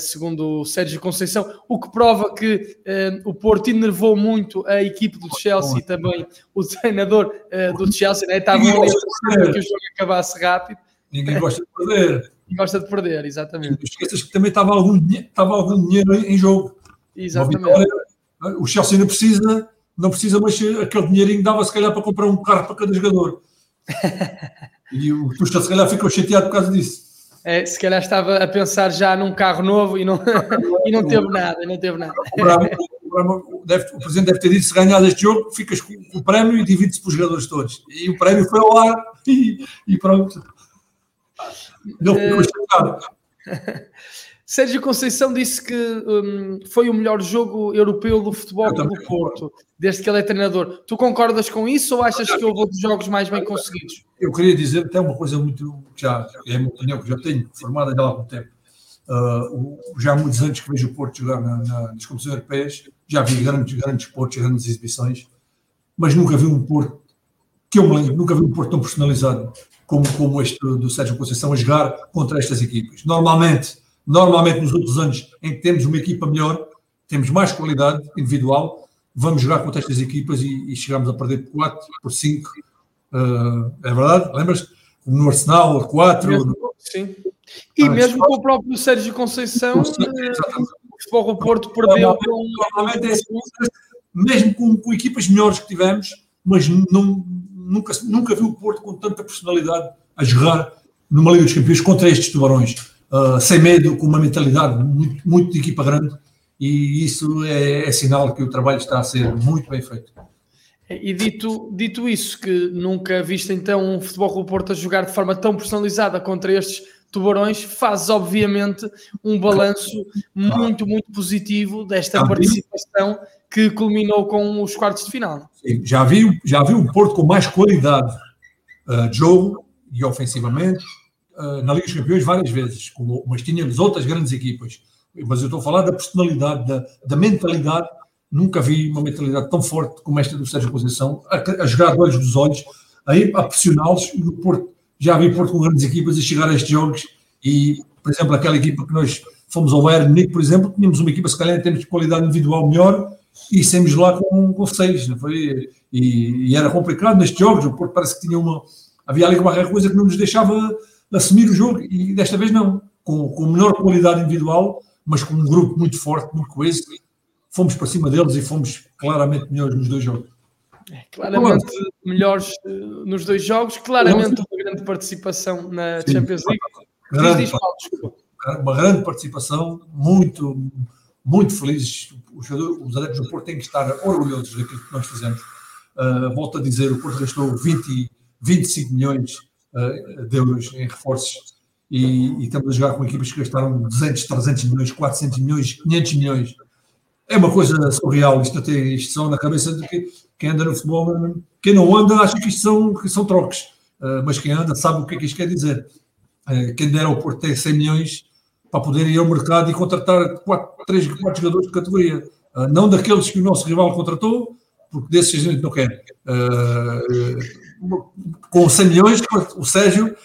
segundo o Sérgio Conceição, o que prova que o Porto enervou muito a equipe do Chelsea também, o treinador do Chelsea, né? estava a que o jogo acabasse rápido. Ninguém gosta de perder. Ninguém gosta de perder, exatamente. Não esqueças que também estava algum, estava algum dinheiro em jogo. Exatamente. Vitória, o Chelsea ainda precisa não precisa, mas aquele dinheirinho dava se calhar para comprar um carro para cada jogador. e o Tuchel se calhar ficou chateado por causa disso. É, se calhar estava a pensar já num carro novo e não, e não teve nada, não teve nada. O, deve, o presidente deve ter dito: se ganhar este jogo, ficas com, o prémio e divide-se para os jogadores todos. E o prémio foi ao ar e, e pronto. Não ficou chateado. Sérgio Conceição disse que um, foi o melhor jogo europeu do futebol do Porto, desde que ele é treinador. Tu concordas com isso ou achas que houve outros jogos mais bem conseguidos? Eu queria dizer até uma coisa muito, já é uma opinião que já tenho formada há algum tempo. Uh, já há muitos anos que vejo o Porto jogar na, na, nas competições europeias, já vi grandes, grandes Portos, grandes exibições, mas nunca vi um Porto, que eu me lembro, nunca vi um Porto tão personalizado como, como este do Sérgio Conceição a jogar contra estas equipas. Normalmente, Normalmente, nos outros anos em que temos uma equipa melhor, temos mais qualidade individual, vamos jogar contra estas equipas e, e chegamos a perder por 4, por 5. Uh, é verdade? Lembras? No Arsenal, 4. Sim, E ah, mesmo com o próprio Sérgio Conceição, eh, o Futebol do Porto perdeu. Provavelmente é assim, mesmo com, com, equipas melhores que tivemos, mas não, nunca, nunca vi o Porto com tanta personalidade a jogar numa Liga dos Campeões contra estes tubarões, uh, sem medo, com uma mentalidade muito, muito de equipa grande, e isso é, é sinal que o trabalho está a ser muito bem feito. E dito, dito isso, que nunca viste então um Futebol do Porto a jogar de forma tão personalizada contra estes tubarões, fazes obviamente um balanço muito, muito positivo desta participação que culminou com os quartos de final. Sim, já vi, já vi um Porto com mais qualidade uh, de jogo e ofensivamente uh, na Liga dos Campeões várias vezes, como, mas tínhamos outras grandes equipas. Mas eu estou a falar da personalidade, da, da mentalidade. Nunca vi uma mentalidade tão forte como esta do Sérgio Conceição, a, a jogar de olhos dos olhos, a, a pressioná-los. Já vi Porto com grandes equipas a chegar a estes jogos e, por exemplo, aquela equipa que nós fomos ao Bayern Munique, por exemplo, tínhamos uma equipa, se calhar, em termos de qualidade individual melhor, e saímos lá com, com seis, não foi? E, e, era complicado nestes jogos, o Porto parece que tinha uma. Havia ali qualquer coisa que não nos deixava assumir o jogo, e desta vez não. Com, com menor qualidade individual, mas com um grupo muito forte, muito coeso, fomos para cima deles e fomos claramente melhores nos dois jogos. É, claramente melhores uh, nos dois jogos, claramente uma grande participação na Sim, Champions League. Grande, diz, diz, uma grande participação, muito, muito felizes os, os adeptos do Porto têm que estar orgulhosos daquilo que nós fizemos. Uh, volto a dizer, o Porto gastou 20, 25 milhões uh, de euros em reforços e, e, estamos a jogar com equipas que gastaram 200, 300 milhões, 400 milhões, 500 milhões. É uma coisa surreal, isto até isto são na cabeça de que, quem anda no futebol, quem não anda acha que isto são, que são troques, uh, mas quem anda sabe o que é que isto quer dizer. quem dera ao Porto ter 100 milhões para poder ir ao mercado e contratar quatro, três, quatro jogadores de categoria. Uh, não daqueles que o nosso rival contratou, porque desses a gente não quer. Uh, com 100 milhões, o Sérgio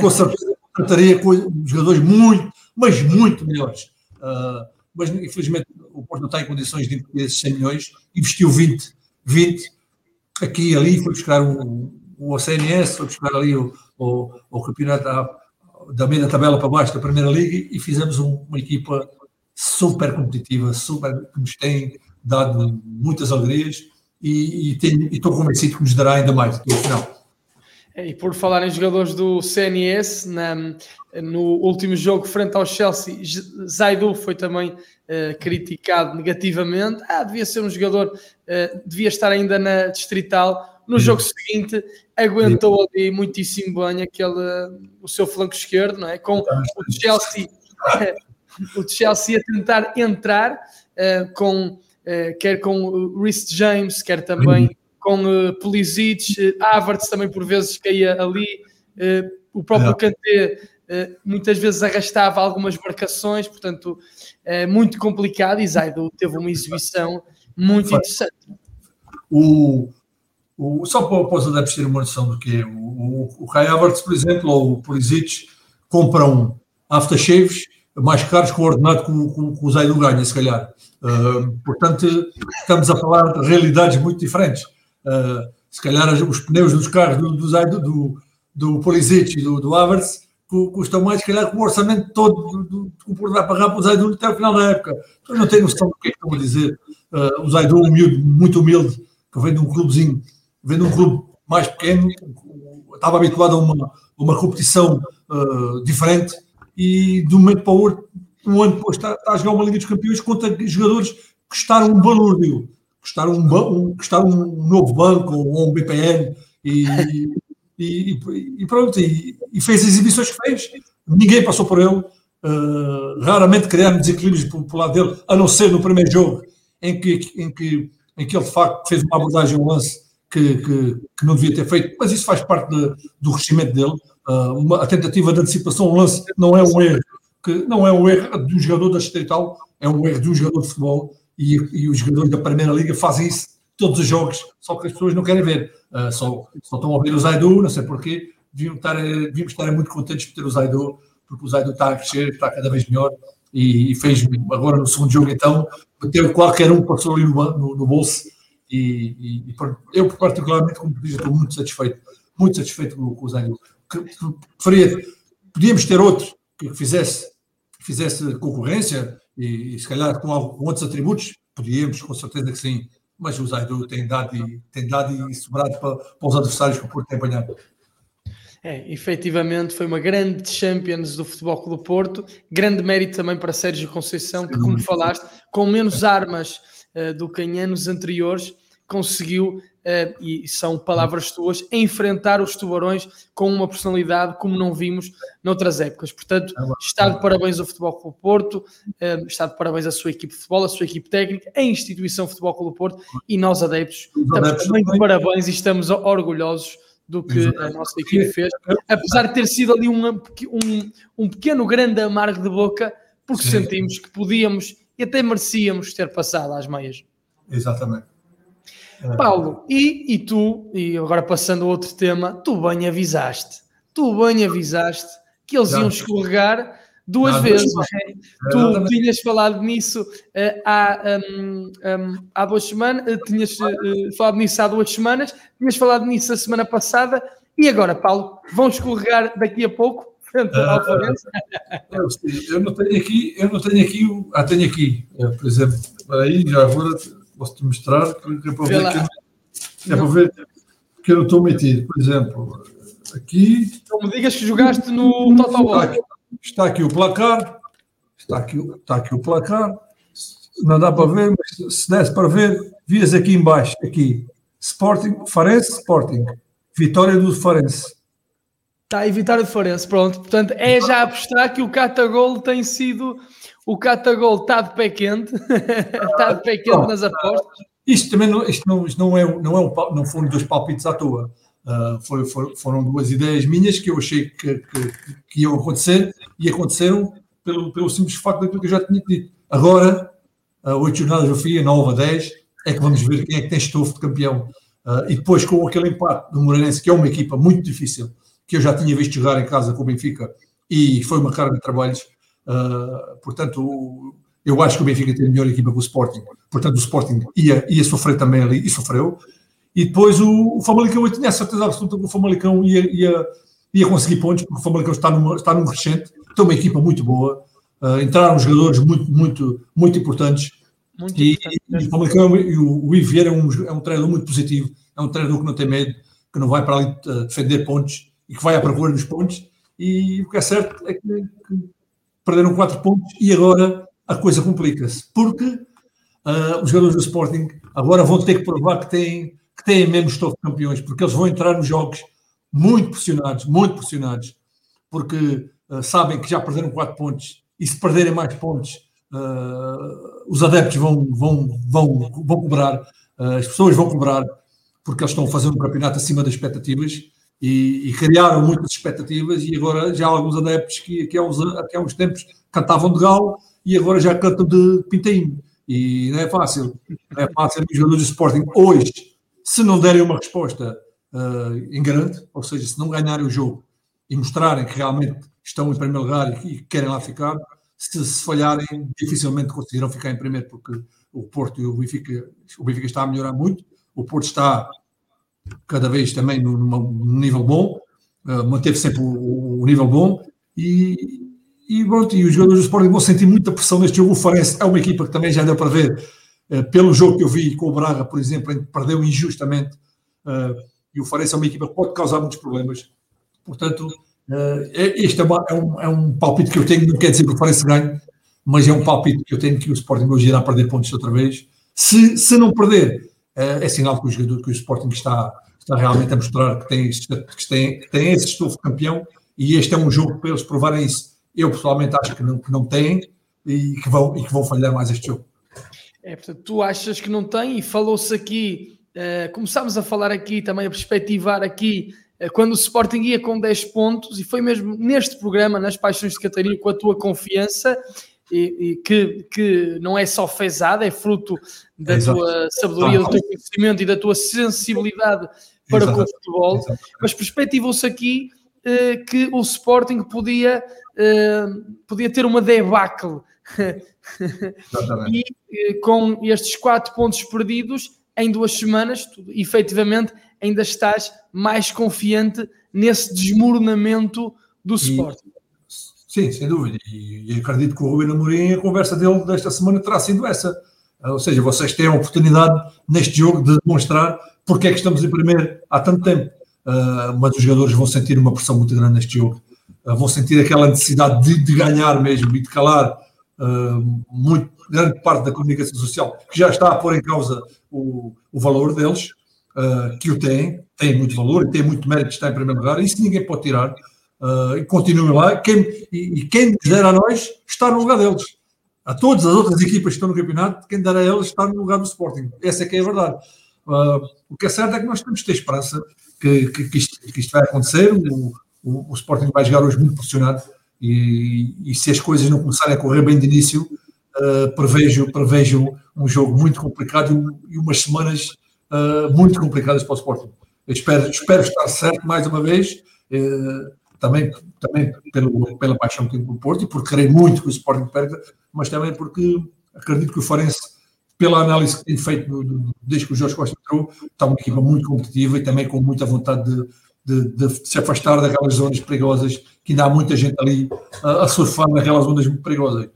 com certeza contrataria jogadores muito, mas muito melhores. Uh, mas infelizmente o Porto não está em condições de investir esses 100 milhões, investiu 20, 20 aqui e ali, foi buscar o, o CNS, foi buscar ali o, o, o campeonato da meia da tabela para baixo da Primeira Liga e fizemos uma equipa super competitiva, super, que nos tem dado muitas alegrias e, e, estou convencido que nos dará ainda mais no final. É, e por falar em jogadores do CNS, na, no último jogo frente ao Chelsea, Zaidu foi também uh, criticado negativamente. Ah, devia ser um jogador, uh, devia estar ainda na Distrital. No jogo seguinte, aguentou ali muitíssimo bem aquele, o seu flanco esquerdo, não é? Com o Chelsea, o Chelsea a tentar entrar, uh, com, uh, quer com o Rhys James, quer também com uh, Pulisic, uh, Havertz também por vezes caía ali, o próprio Kanté muitas vezes arrastava algumas marcações, portanto, é muito complicado. E Zaido teve uma exibição muito interessante. O, o, só para, para os adeptos terem uma noção do que é, o, o, o Kai Havertz, por exemplo, ou o Pulisic, compram aftershaves mais caros que o ordenado com, com, com o Zaidu ganha, se calhar. Portanto, estamos a falar de realidades muito diferentes. Uh, se calhar os pneus dos carros do, do, do, do e do, do Havertz custam mais, se calhar, com o orçamento todo do, que o dar para o Zaidu até o final da época. Então, não tenho noção do que é que estão a dizer. Uh, o Zaidu, humilde, muito humilde, que vem de um clubezinho vendo um clube mais pequeno, estava habituado a uma, uma competição uh, diferente e de um momento para o outro, um ano depois está, está, a jogar uma Liga dos Campeões contra jogadores que custaram um valor, digo, custaram um, um, custaram um novo banco ou um BPN e, e, e, pronto, e, e, fez as exibições que fez. Ninguém passou por ele. Uh, raramente criaram desequilíbrios por, por lado dele, a não ser no primeiro jogo em que, em que, em que ele de facto fez uma abordagem ao lance que, que, que, não devia ter feito, mas isso faz parte de, do crescimento dele. Uh, uma, a tentativa de antecipação, o lance não é um erro, que não é um erro um jogador da Distrital, é um erro um jogador de futebol e, e os jogadores da Primeira Liga fazem isso todos os jogos, só que as pessoas não querem ver. Uh, só, só estão a ver o Zaidu, não sei porquê, deviam estar, devíamos estar muito contentes por ter o Zaidu, porque o Zaidu está a crescer, está cada vez melhor e, e fez agora no segundo jogo então, meteu qualquer um passou ali no, no, no bolso e, e, eu, particularmente, como diz, estou muito satisfeito, muito satisfeito com, com o Zangel. Preferia, podíamos ter outro que fizesse, fizesse concorrência e, e se calhar com, com, outros atributos, podíamos, com certeza que sim, mas o Zaidu tem dado e, tem dado e sobrado para, para os adversários que o Porto tem apanhado. É, efetivamente foi uma grande Champions do Futebol Clube do Porto, grande mérito também para Sérgio Conceição, que, como falaste, com menos armas uh, do que em anos anteriores, conseguiu, uh, e são palavras tuas, enfrentar os tubarões com uma personalidade como não vimos noutras épocas. Portanto, é está de parabéns ao Futebol Clube Porto, uh, está de parabéns à sua equipe de futebol, à sua equipe técnica, à instituição Futebol Clube Porto e nós adeptos estamos também de parabéns e estamos orgulhosos do que a nossa equipe fez, apesar de ter sido ali um, um, um pequeno grande amargo de boca, porque Sim. sentimos que podíamos e até merecíamos ter passado às meias. Exatamente. Paulo, e, e tu, e agora passando a outro tema, tu bem avisaste, tu bem avisaste que eles iam escorregar duas Não, vezes. Tu tinhas falado nisso uh, há, um, um, há duas semanas, uh, tinhas uh, falado nisso há duas semanas, tinhas falado nisso a semana passada, e agora, Paulo, vão escorregar daqui a pouco? Eu, eu não tenho aqui, eu não tenho aqui, ah, tenho aqui, por exemplo, aí já agora posso-te mostrar, que é para ver que, é para ver que eu não estou metido, por exemplo, aqui. Não me digas que jogaste no Total Está aqui o placar. Está aqui, está aqui o placar. Não dá para ver, mas se desse para ver, vias aqui embaixo, aqui. Sporting, Farense, Sporting. Vitória do Farense. Está aí, Vitória do Farense, pronto. Portanto, é já a apostar que o Catagol tem sido... O Catagol está de pé quente. está de pé quente nas apostas. Isto também não, isto não, isto não, é, não, é um, não foram dois palpites à toa. Uh, foi, foi, foram duas ideias minhas que eu achei que, que, que iam acontecer e aconteceram pelo, pelo simples facto daquilo que eu já tinha dito. Agora, uh, oito jornadas do FIA, nove a dez, é que vamos ver quem é que tem estofo de campeão. Uh, e depois, com aquele empate do Moreirense, que é uma equipa muito difícil, que eu já tinha visto jogar em casa com o Benfica, e foi uma carga de trabalhos. Uh, portanto, eu acho que o Benfica tem a melhor equipa que o Sporting. Portanto, o Sporting ia, ia sofrer também ali, e sofreu. E depois o, o Famalicão, eu tinha a certeza absoluta que o Famalicão ia, ia, ia conseguir pontos, porque o Famalicão está num, está num crescente, tem uma equipa muito boa, uh, entraram jogadores muito, muito, muito importantes. Muito e, importante. e, o Famalicão e o, o Ivier é um, é um treinador muito positivo, é um treinador que não tem medo, que não vai para ali uh, defender pontos e que vai à procura dos pontos. E o que é certo é que, que perderam quatro pontos e agora a coisa complica-se, porque uh, os jogadores do Sporting agora vão ter que provar que têm que têm mesmo estofo de campeões, porque eles vão entrar nos jogos muito pressionados, muito pressionados, porque uh, sabem que já perderam 4 pontos e se perderem mais pontos, uh, os adeptos vão, vão, vão, vão cobrar, as pessoas vão cobrar, porque eles estão fazer um campeonato acima das expectativas e, e criaram muitas expectativas e agora já há alguns adeptos que, que, há uns, há uns tempos cantavam de galo e agora já cantam de pintainho. E não é fácil. Não é fácil os jogadores de Sporting hoje se não derem uma resposta uh, em grande, ou seja, se não ganharem o jogo e mostrarem que realmente estão em primeiro lugar e, e querem lá ficar, se, se, falharem, dificilmente conseguirão ficar em primeiro, porque o Porto e o Benfica, o Benfica está a melhorar muito, o Porto está cada vez também num, nível bom, uh, manteve sempre o, o, nível bom e, e, pronto, e os jogadores do Sporting vão sentir muita pressão neste jogo. O Farense é uma equipa que também já deu para ver eh, pelo jogo que eu vi com o Braga, por exemplo, perdeu injustamente, uh, e o Farense é uma equipa que pode causar muitos problemas. Portanto, uh, este é, uma, é, um, é, um, palpite que eu tenho, não quer dizer que o Farense ganhe, mas é um palpite que eu tenho que o Sporting hoje irá perder pontos outra vez. Se, se não perder, uh, é sinal que o jogador, que o Sporting está, está realmente a mostrar que tem, que tem, que tem esse estofo campeão, e este é um jogo para eles provarem isso. Eu pessoalmente acho que não, que não têm e que, vão, e que vão falhar mais este jogo. É, portanto, tu achas que não tem e falou-se aqui, uh, começámos a falar aqui, também a perspectivar aqui, uh, quando o Sporting ia com 10 pontos, e foi mesmo neste programa, nas Paixões de Catarina, com a tua confiança, e, e que, que não é só fezada, é fruto da Exato. tua sabedoria, do teu conhecimento e da tua sensibilidade para Exato. com o futebol, Exato. mas perspectivou-se aqui uh, que o Sporting podia, podia ter uma debacle e eh, com estes quatro pontos perdidos em duas semanas, tu, efetivamente ainda estás mais confiante nesse desmoronamento do Sporting. Sim, sem dúvida. E, e acredito que o Rubem Amorim, a conversa dele desta semana terá sido essa. Ou seja, vocês têm a oportunidade neste jogo de demonstrar porque é que estamos em primeiro há tanto tempo. Uh, mas os jogadores vão sentir uma pressão muito grande neste jogo. Uh, vão sentir aquela necessidade de, de ganhar mesmo e de calar uh, muito grande parte da comunicação social, que já está a pôr em causa o, o valor deles, que o têm, têm muito valor e têm muito mérito de estar em primeiro lugar. Isso ninguém pode tirar uh, e continuem lá. Quem, e, e, quem der a nós está no lugar deles. A todas as outras equipas que estão no campeonato, quem der a eles está no lugar do Sporting. Essa é que é a verdade. Uh, o que é certo é que nós temos que ter esperança que, que, que, isto, que isto, vai acontecer. O, o, o, Sporting vai jogar hoje muito pressionado e, e, se as coisas não começarem a correr bem de início, uh, prevejo, prevejo um jogo muito complicado e, e umas semanas uh, muito complicadas para o Sporting. Espero, espero estar certo mais uma vez. Uh, também, também pelo, pela paixão que tenho pelo Porto e por querer muito que o Sporting perca, mas também porque acredito que o Farense, pela análise que tem feito desde que o Jorge Costa entrou, está uma equipa muito competitiva e também com muita vontade de, de, de se afastar daquelas zonas perigosas, que ainda há muita gente ali a, a surfar naquelas zonas muito perigosas.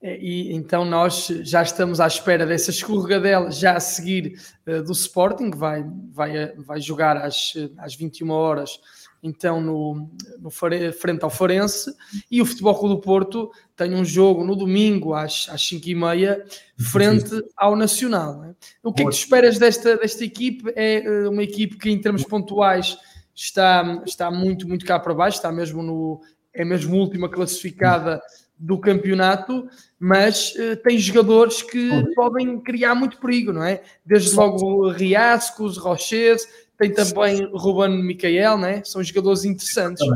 É, e então nós já estamos à espera dessa escorregadela já a seguir uh, do Sporting, que vai, vai, vai jogar às, às 21 horas então no, no frente ao Farense, e o Futebol Clube do Porto tem um jogo no domingo às, às 5h30, frente ao Nacional. É? O que é que tu esperas desta, desta equipe? É eh, uma equipe que em termos pontuais está, está muito, muito cá para baixo, está mesmo no, é mesmo última classificada do campeonato, mas uh, tem jogadores que podem criar muito perigo, não é? Desde logo Riascos, Roches, tem também Ruben Micael, né? São jogadores interessantes.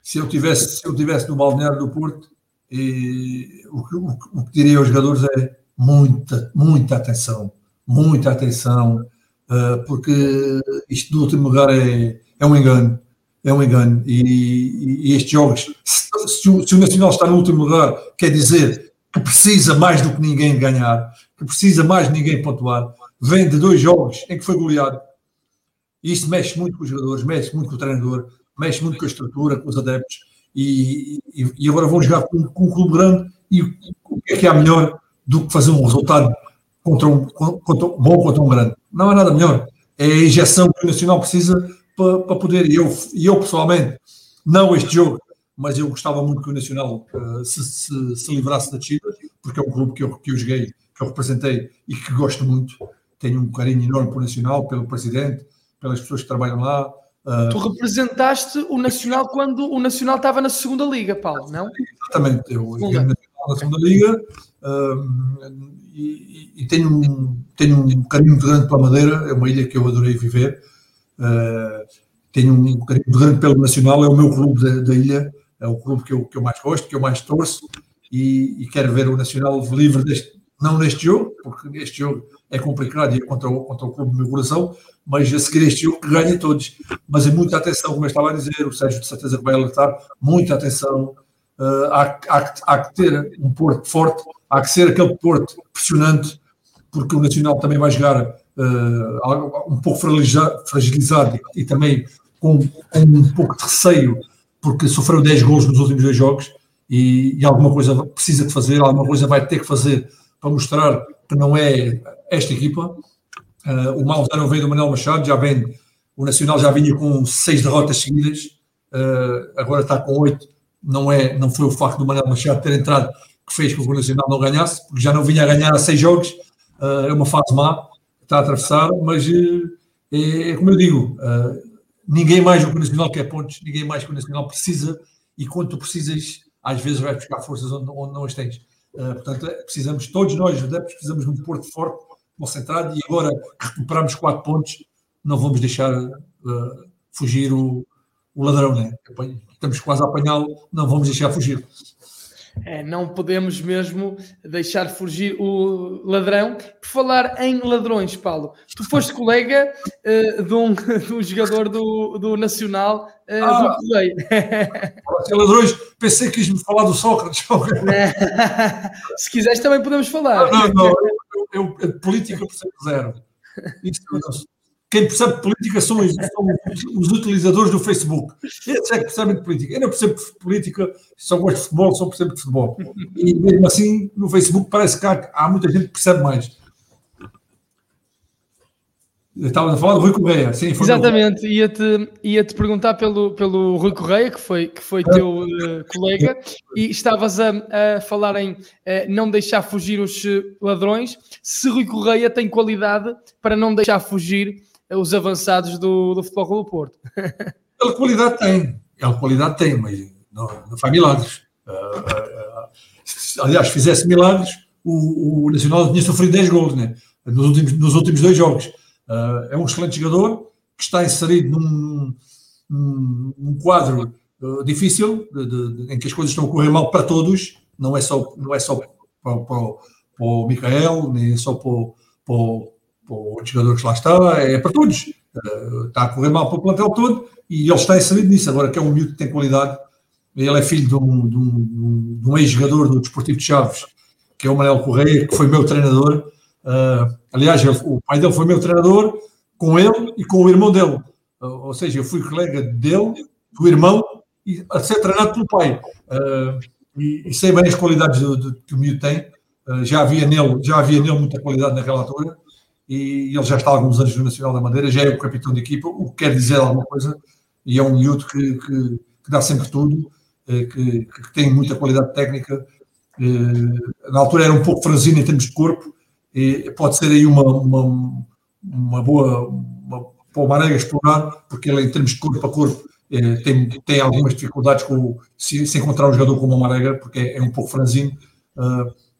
Se eu tivesse, se eu tivesse no balneário do Porto, e, o, que, o, o que diria aos jogadores é muita, muita atenção, muita atenção, uh, porque isto do último lugar é, é um engano, é um engano. E, e, estes jogos, se, se, o, se, o, Nacional está no último lugar, quer dizer que precisa mais do que ninguém ganhar, que precisa mais de ninguém pontuar. Vem de dois jogos em que foi goleado e isso mexe muito com os jogadores, mexe muito com o treinador, mexe muito com a estrutura, com os adeptos. E, e, e agora vão jogar com, com, um clube grande. E o que é que há melhor do que fazer um resultado contra um, contra, bom contra um grande? Não há nada melhor. É a injeção que o Nacional precisa para, para poder. E eu, eu, pessoalmente, não este jogo, mas eu gostava muito que o Nacional uh, se, se, se, livrasse da Chile, porque é um clube que eu, que eu joguei, que eu representei e que gosto muito. Tenho um carinho enorme para o Nacional, pelo presidente, pelas pessoas que trabalham lá. Uh... Tu representaste o Nacional quando o Nacional estava na segunda liga, Paulo, não? Exatamente, eu segunda. na segunda liga uh, e, e, tenho, um, tenho um carinho grande pela Madeira, é uma ilha que eu adorei viver. Uh, tenho um carinho grande pelo Nacional, é o meu clube da, da ilha, é o clube que eu, que eu mais gosto, que eu mais torço e, e quero ver o Nacional livre deste, não neste jogo, porque este jogo é complicado e é contra o, contra o clube do meu coração, mas a seguir este jogo que ganha todos. Mas é muita atenção, como eu estava a dizer, o Sérgio de certeza que vai alertar, muita atenção. Uh, há, há, há, que ter um Porto forte, há que ser aquele Porto pressionante, porque o Nacional também vai jogar uh, um pouco fragilizado, e, também com, com, um pouco de receio, porque sofreu 10 gols nos últimos dois jogos e, e alguma coisa precisa de fazer, alguma coisa vai ter que fazer para mostrar que não é esta equipa Uh, o mal já não veio do Manuel Machado, já vem, o Nacional já vinha com seis derrotas seguidas, uh, agora está com oito. Não, é, não foi o facto do Manuel Machado ter entrado que fez com que o Nacional não ganhasse, porque já não vinha a ganhar há seis jogos. Uh, é uma fase má, está a atravessar, mas é, é, como eu digo, ninguém mais do que o Nacional quer pontos, ninguém mais que o Nacional precisa, e quando tu precisas, às vezes vai buscar forças onde, onde não as tens. Portanto, precisamos, todos nós, precisamos de um Porto forte concentrado e agora recuperamos quatro pontos, não vamos deixar uh, fugir o, o ladrão, né? Estamos quase a apanhá-lo, não vamos deixar fugir. É, não podemos mesmo deixar fugir o ladrão. Por falar em ladrões, Paulo, tu foste colega uh, de, um, de, um, jogador do, do Nacional uh, ah, do Correio. ladrões, pensei que quis-me falar do Sócrates. Se quiseres, também podemos falar. Não, não, não eu, eu, política percebo zero. Isso, quem percebe política são os, são os, utilizadores do Facebook. Esses é que percebem de política. Eu não percebo de política, só gosto de futebol, só percebo de futebol. E mesmo assim, no Facebook parece que há, há muita gente que percebe mais. Estava a falar do Rui Correia, sim. Exatamente, ia-te ia -te perguntar pelo, pelo Rui Correia, que foi, que foi teu uh, colega, e estavas a, a falar em uh, não deixar fugir os eh, ladrões. Se Rui Correia tem qualidade para não deixar fugir os avançados do, do Futebol do Porto. Ele qualidade tem, ele qualidade tem, mas não, não faz milagres. Uh, aliás, se fizesse milagres, o, o Nacional tinha sofrido 10 gols né? nos, últimos, nos últimos dois jogos é um excelente jogador que está inserido num, num, num quadro difícil, de, de, de, em que as coisas estão a correr mal para todos, não é só, não é só para, para, para o Micael, nem só para, para, o jogador que lá está, é para todos. Uh, está a correr mal para o plantel todo e ele está inserido nisso. Agora que é um miúdo que tem qualidade, ele é filho de um, de um, de um ex-jogador do Desportivo de Chaves, que é o Manuel Correia, que foi meu treinador Uh, aliás, o pai dele foi meu treinador, com ele e com o irmão dele. Uh, ou seja, eu fui colega dele, do irmão, e a ser treinado pelo pai. Uh, e, e, sei bem as qualidades do, do, que o miúdo tem. já, havia nele, já havia nele muita qualidade naquela altura. E ele já está há alguns anos no Nacional da Madeira, já é o capitão de equipa, o que quer dizer alguma coisa. E é um miúdo que, que, que dá sempre tudo, que, que, tem muita qualidade técnica. na altura era um pouco franzino em termos de corpo, e pode ser aí uma, uma, uma boa uma, para o Marega explorar, porque ele, em termos de corpo a corpo, eh, tem, tem algumas dificuldades com, se, se encontrar um jogador como o Marega, porque é, é um pouco franzino.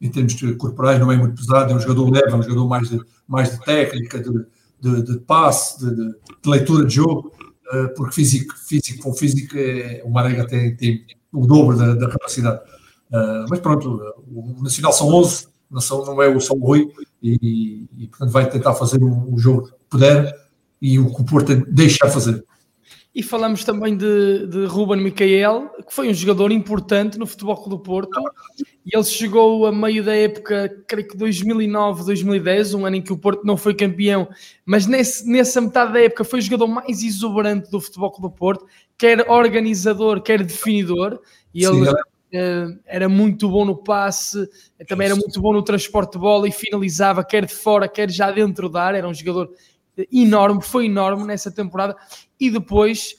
Em termos corporais, não é muito pesado, é um jogador leve, é um jogador mais de, mais de técnica, de, de, de passe, de, de, leitura de jogo, uh, porque físico, físico com físico, é, o Marega tem, tem o dobro da, da capacidade. Uh, mas pronto, o Nacional são 11, não, não é o São Rui e, e, portanto vai tentar fazer o, o, jogo que puder e o que o Porto deixa fazer. E falamos também de, de Ruben Micael, que foi um jogador importante no Futebol do Porto. E ele chegou a meio da época, creio que 2009, 2010, um ano em que o Porto não foi campeão, mas nesse, nessa metade da época foi o jogador mais exuberante do Futebol do Porto, quer organizador, quer definidor. E ele, Sim, Uh, era muito bom no passe, também era muito bom no transporte de bola e finalizava quer de fora, quer já dentro da área. Era um jogador enorme, foi enorme nessa temporada. E depois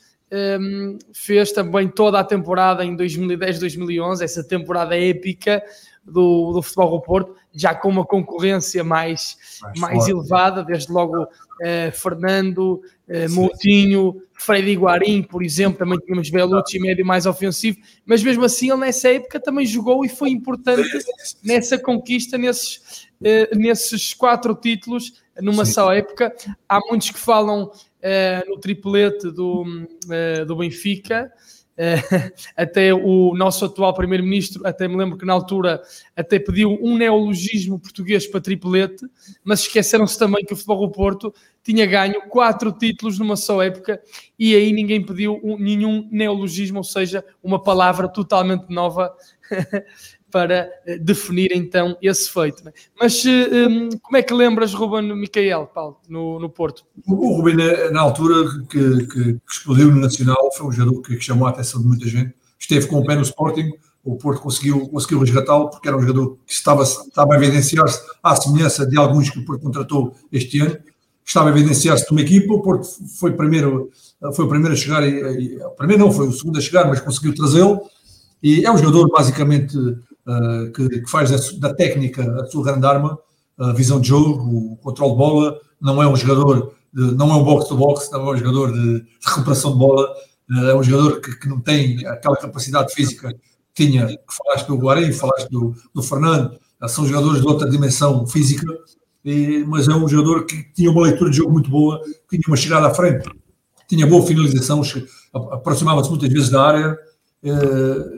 um, fez também toda a temporada em 2010, 2011, essa temporada épica do, do Futebol do Porto, já com uma concorrência mais, mais, mais elevada, desde logo uh, Fernando, uh, Moutinho, Freddy Guarim, por exemplo, também tínhamos Belucci, médio mais ofensivo, mas mesmo assim ele nessa época também jogou e foi importante nessa conquista, nesses, uh, nesses quatro títulos, numa Sim. só época. Há muitos que falam uh, no triplete do, uh, do Benfica, até o nosso atual primeiro-ministro, até me lembro que na altura até pediu um neologismo português para triplete, mas esqueceram-se também que o Futebol do Porto tinha ganho quatro títulos numa só época e aí ninguém pediu um, nenhum neologismo, ou seja, uma palavra totalmente nova para eh, definir então esse feito. É? Mas eh, um, como é que lembras Ruben Micael, Paulo, no, no Porto? O Ruben, na altura que, que, que, explodiu no Nacional, foi um jogador que, que, chamou a atenção de muita gente. Esteve com o pé no Sporting, o Porto conseguiu, conseguiu resgatá-lo, porque era um jogador que estava, estava a evidenciar-se à semelhança de alguns que o Porto contratou este ano. Estava a evidenciar-se de uma equipa, o Porto foi, primeiro, foi o primeiro a chegar, e, e, primeiro não, foi o segundo a chegar, mas conseguiu trazê-lo. E é um jogador basicamente uh, que, que, faz da, da, técnica a sua grande arma, a visão de jogo, o controle de bola, não é um jogador, de, não é um box-to-box, não é um jogador de, de recuperação de bola, uh, é um jogador que, que, não tem aquela capacidade física que tinha, que falaste do Guarani, falaste do, do Fernando, uh, são jogadores de outra dimensão física, e, mas é um jogador que tinha uma leitura de jogo muito boa, tinha uma chegada à frente, tinha boa finalização, aproximava-se muitas vezes da área, eh,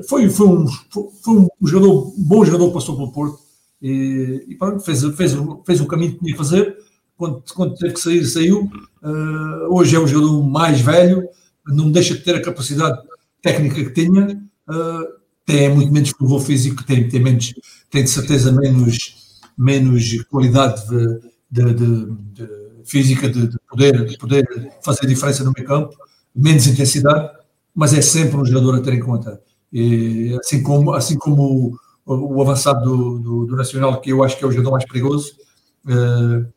foi, foi, um, foi um jogador, bom jogador que passou pelo Porto e, e pronto, fez, fez, fez o caminho que tinha que fazer. Quando, quando teve que sair, saiu. Uh, hoje é um jogador mais velho, não deixa de ter a capacidade técnica que tinha, uh, tem muito menos provou físico, tem, tem, menos, tem de certeza menos, menos qualidade de, de, de, de física, de, poder, de poder fazer diferença no meio campo, menos intensidade, mas é sempre um jogador a ter em conta. E, assim como, assim como o, o avançado do, do, do, Nacional, que eu acho que é o jogador mais perigoso. Uh,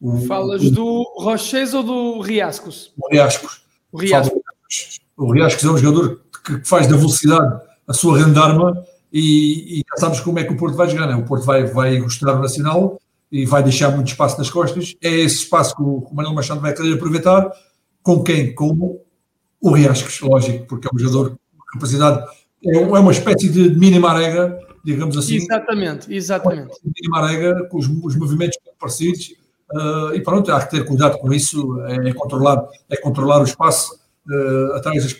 o, Falas o, do Roches ou do Riascos? O Riascos. O Riascos. O Riascos é um jogador que faz da velocidade a sua arma e, e já sabes como é que o Porto vai jogar. Né? O Porto vai, vai gostar do Nacional e vai deixar muito espaço nas costas. É esse espaço que o, que o Manuel Machado vai querer aproveitar. Com quem? Com o Riascos, lógico, porque é um jogador com capacidade, é, é uma espécie de mini marega, digamos assim. Exatamente, exatamente. Mini marega, com os, os movimentos parecidos. Uh, e pronto, há que ter cuidado com isso, é, é controlar, é controlar o espaço uh, atrás das,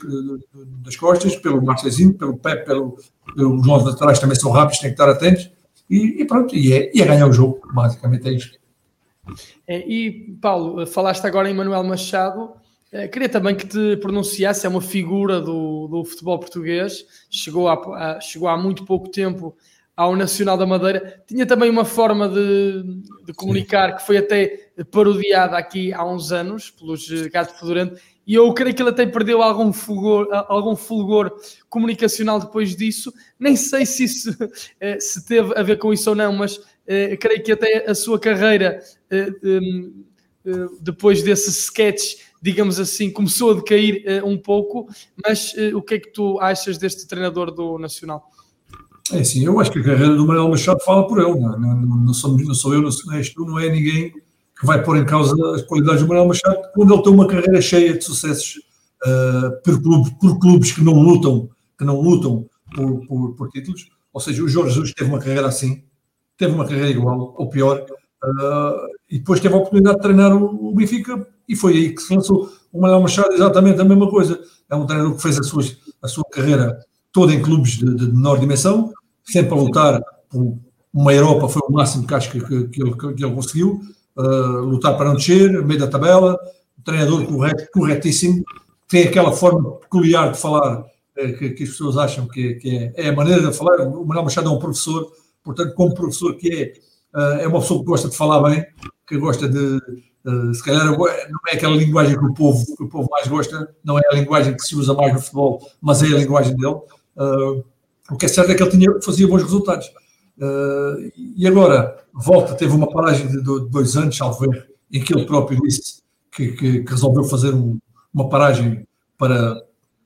das, costas, pelo Marcezinho, pelo Pep, pelo, os nossos laterais também são rápidos, tem que estar atentos, e, e pronto, e é, e é, ganhar o jogo, basicamente é isto. É, e Paulo, falaste agora em Manuel Machado, é, queria também que te pronunciasse, é uma figura do, do futebol português, chegou há, a, chegou há muito pouco tempo ao Nacional da Madeira. Tinha também uma forma de, de comunicar Sim. que foi até parodiada aqui há uns anos pelos Gato Fedorento e eu creio que ele até perdeu algum fulgor, algum fulgor comunicacional depois disso. Nem sei se isso eh, se teve a ver com isso ou não, mas eh, creio que até a sua carreira eh, depois desse sketch, digamos assim, começou a decair um pouco. Mas o que é que tu achas deste treinador do Nacional? É sim, eu acho que a carreira do Manuel Machado fala por ele, não, é? não, não, sou, não sou eu, não, sou, tu, não é ninguém que vai pôr em causa as qualidades do Manuel Machado quando ele tem uma carreira cheia de sucessos uh, por, clube, por, clubes que não lutam, que não lutam por, por, por, títulos. Ou seja, o Jorge Jesus teve uma carreira assim, teve uma carreira igual, ou pior, uh, e depois teve a oportunidade de treinar o, o, Benfica e foi aí que se lançou. O Manuel Machado exatamente a mesma coisa. É um treinador que fez a sua, a sua carreira toda em clubes de, de menor dimensão, sempre a lutar por uma Europa, foi o máximo que acho que, que, que, ele, que ele conseguiu uh, lutar para não descer, meio da tabela, um treinador correto, corretíssimo, tem aquela forma peculiar de falar uh, que, que, as pessoas acham que, que é, é, a maneira de falar. O Manuel Machado é um professor, portanto, como professor que é, uh, é uma pessoa que gosta de falar bem, que gosta de, se calhar não é aquela linguagem que o, povo, que o povo mais gosta, não é a linguagem que se usa mais no futebol, mas é a linguagem dele. o que é certo é que ele tinha, fazia bons resultados. Uh, e agora volta, teve uma paragem de dois anos, salvo ver, em que ele próprio disse que, que, que resolveu fazer um, uma paragem para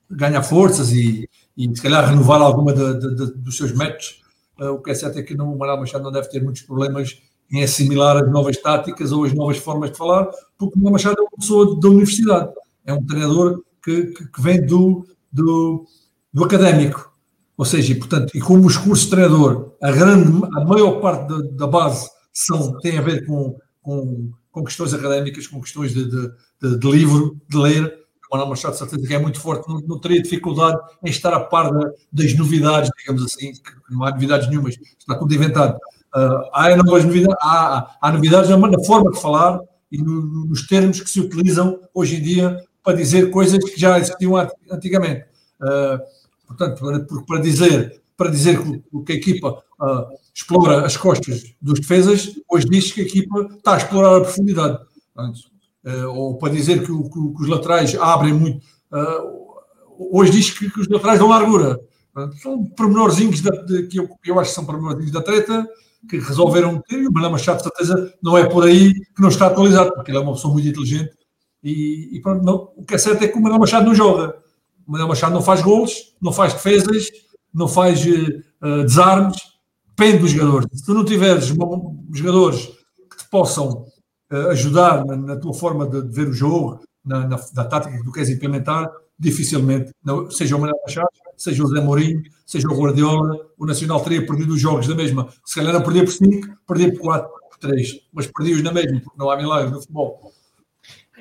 ganhar forças e, e se calhar renovar alguma de, de, de, dos seus métodos. Uh, o que é certo é que o Manuel Machado não deve ter muitos problemas em assimilar as novas táticas ou as novas formas de falar, porque o Machado é uma pessoa da universidade, é um treinador que, que, vem do, do, do académico. Ou seja, e, portanto, e como os cursos de treinador, a, grande, a maior parte da, da base são, tem a ver com, com, com questões académicas, com questões de, de, de, de livro, de ler, Manuel Machado, certeza que é muito forte, não, não teria dificuldade em estar a par das novidades, digamos assim, que não há novidades nenhumas, está tudo inventado. Uh, há, novas novidades, há, há novidades na, na, forma de falar e no, nos termos que se utilizam hoje em dia para dizer coisas que já existiam antigamente. Uh, Portanto, para, para dizer, para dizer que, que a equipa uh, explora as costas dos defesas, hoje diz que a equipa está a explorar a profundidade. Portanto, ou para dizer que, que, os laterais abrem muito. Hoje diz que, que, os laterais dão largura. São pormenorzinhos de, de, que eu, eu acho que são pormenorzinhos da treta que resolveram e o Manuel Machado, de certeza, não é por aí que não está atualizado, porque ele é uma pessoa muito inteligente. E, e pronto, não, o que é certo é que o Manuel Machado não joga. O Manuel Machado não faz gols, não faz defesas, não faz uh, desarmes, depende dos jogadores. Se tu não tiveres jogadores que te possam uh, ajudar na, na, tua forma de, de ver o jogo, na, na, na, tática que tu queres implementar, dificilmente, não, seja o Manuel Machado, seja o Zé Mourinho, seja o Guardiola, o Nacional teria perdido os jogos da mesma. Se calhar não perdia por 5, perdia por 4, por 3, mas perdia-os na mesma, porque não há milagres no futebol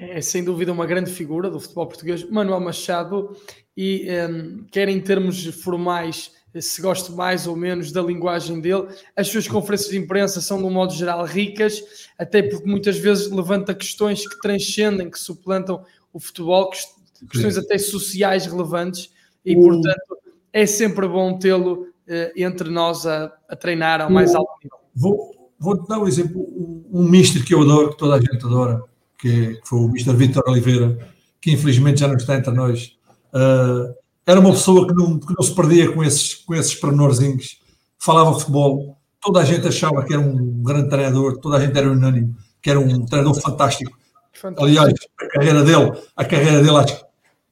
é sem dúvida uma grande figura do futebol português, Manuel Machado, e um, quer em termos formais, se gosto mais ou menos da linguagem dele, as suas conferências de imprensa são, de um modo geral, ricas, até porque muitas vezes levanta questões que transcendem, que suplantam o futebol, questões até sociais relevantes, e portanto é sempre bom tê-lo uh, entre nós a, a treinar ao mais alto nível. Vou, vou dar um exemplo, um, um mister que eu adoro, que toda a gente adora, que, foi o Mr. Vítor Oliveira, que infelizmente já não está entre nós. Uh, era uma pessoa que não, que não se perdia com esses, com esses pormenorzinhos, falava futebol, toda a gente achava que era um grande treinador, toda a gente era unânime, que era um treinador fantástico. fantástico. Aliás, a carreira dele, a carreira dele, acho que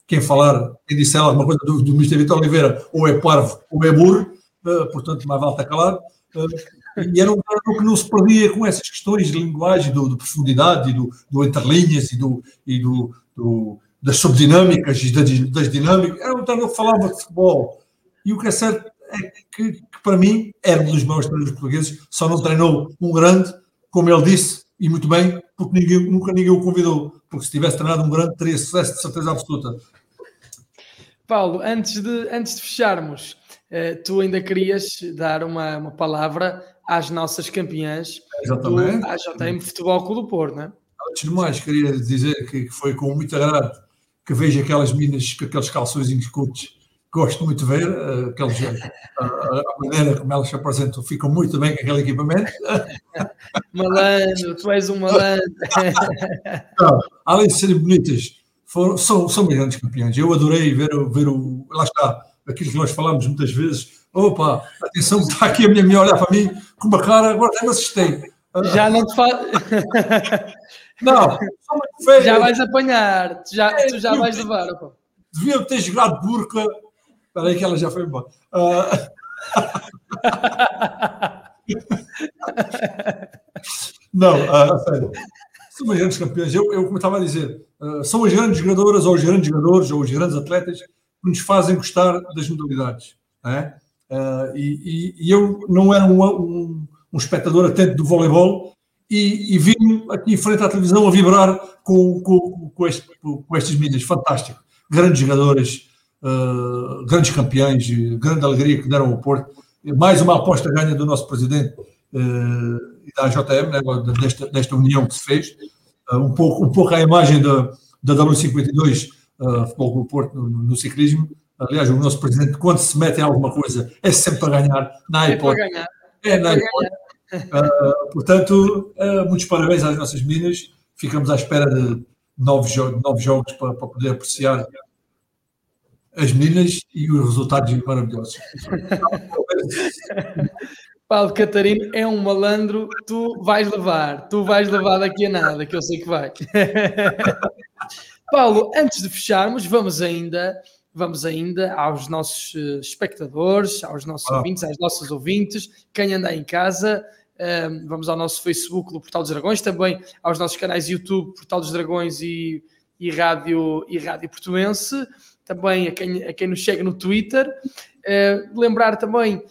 quem falar, quem disser alguma coisa do, do Mr. Vitor Oliveira, ou é parvo ou é burro, uh, portanto, mais vale estar calado. Uh, e era um treinador que não se perdia com essas questões de linguagem, do, de profundidade, do, do entrelinhas e, do, e do, do das subdinâmicas e das, das dinâmicas. Era um treinador que falava de futebol. E o que é certo é que, que para mim, era um dos maiores treinadores portugueses, só não treinou um grande, como ele disse, e muito bem, porque ninguém, nunca ninguém o convidou. Porque se tivesse treinado um grande, teria sucesso de certeza absoluta. Paulo, antes de, antes de fecharmos, uh, tu ainda querias dar uma, uma palavra às nossas campeãs Exatamente. do AJM Futebol Clube do Porto, não é? Antes de mais, queria dizer que foi com muito agrado que vejo aquelas minas com aqueles calções curtos gosto muito de ver, uh, aqueles, a, a, maneira como elas se apresentam, ficam muito bem com aquele equipamento. Malandro, tu és um malandro. Não, além de serem bonitas, foram, são, são grandes campeões. Eu adorei ver, ver o. Lá está, aquilo que nós falamos muitas vezes. Opa, atenção, está aqui a minha mulher olhar para mim com uma cara, agora até me assustei. Já não te falo. Não, já vais apanhar, já, tu já vais levar. Opa. Deviam ter jogado burca Espera aí que ela já foi embora. Uh... Não, uh, sério. São as grandes campeões. Eu, eu como estava a dizer, uh, são as grandes jogadoras, ou os grandes jogadores, ou os grandes atletas que nos fazem gostar das modalidades. É? Uh, e, e, eu não era um, um, um, espectador atento do voleibol e, e vi-me aqui em frente à televisão a vibrar com, com, com, este, com estes meninas. Fantástico. Grandes jogadoras, uh, grandes campeões, grande alegria que deram ao Porto. Mais uma aposta ganha do nosso presidente uh, da AJM, né, desta, desta união que se fez. Uh, um, pouco, um pouco a imagem da, da W52, uh, Futebol do Porto, no, no, ciclismo. Aliás, o nosso presidente, quando se mete em alguma coisa, é sempre para ganhar. Na é para ganhar. É na iPod. Uh, portanto, uh, muitos parabéns às nossas meninas. Ficamos à espera de novos, jo novos jogos para, para poder apreciar as meninas e os resultados maravilhosos. Paulo Catarino é um malandro, tu vais levar, tu vais levar daqui a nada, que eu sei que vai. Paulo, antes de fecharmos, vamos ainda, vamos ainda aos nossos eh, espectadores, aos nossos ah. ouvintes, às nossas ouvintes, quem anda em casa, ehm, vamos ao nosso Facebook do Portal dos Dragões, também aos nossos canais YouTube, Portal dos Dragões e, e Rádio, e Rádio Portuense também a quem, a quem nos chega no Twitter. Uh, lembrar também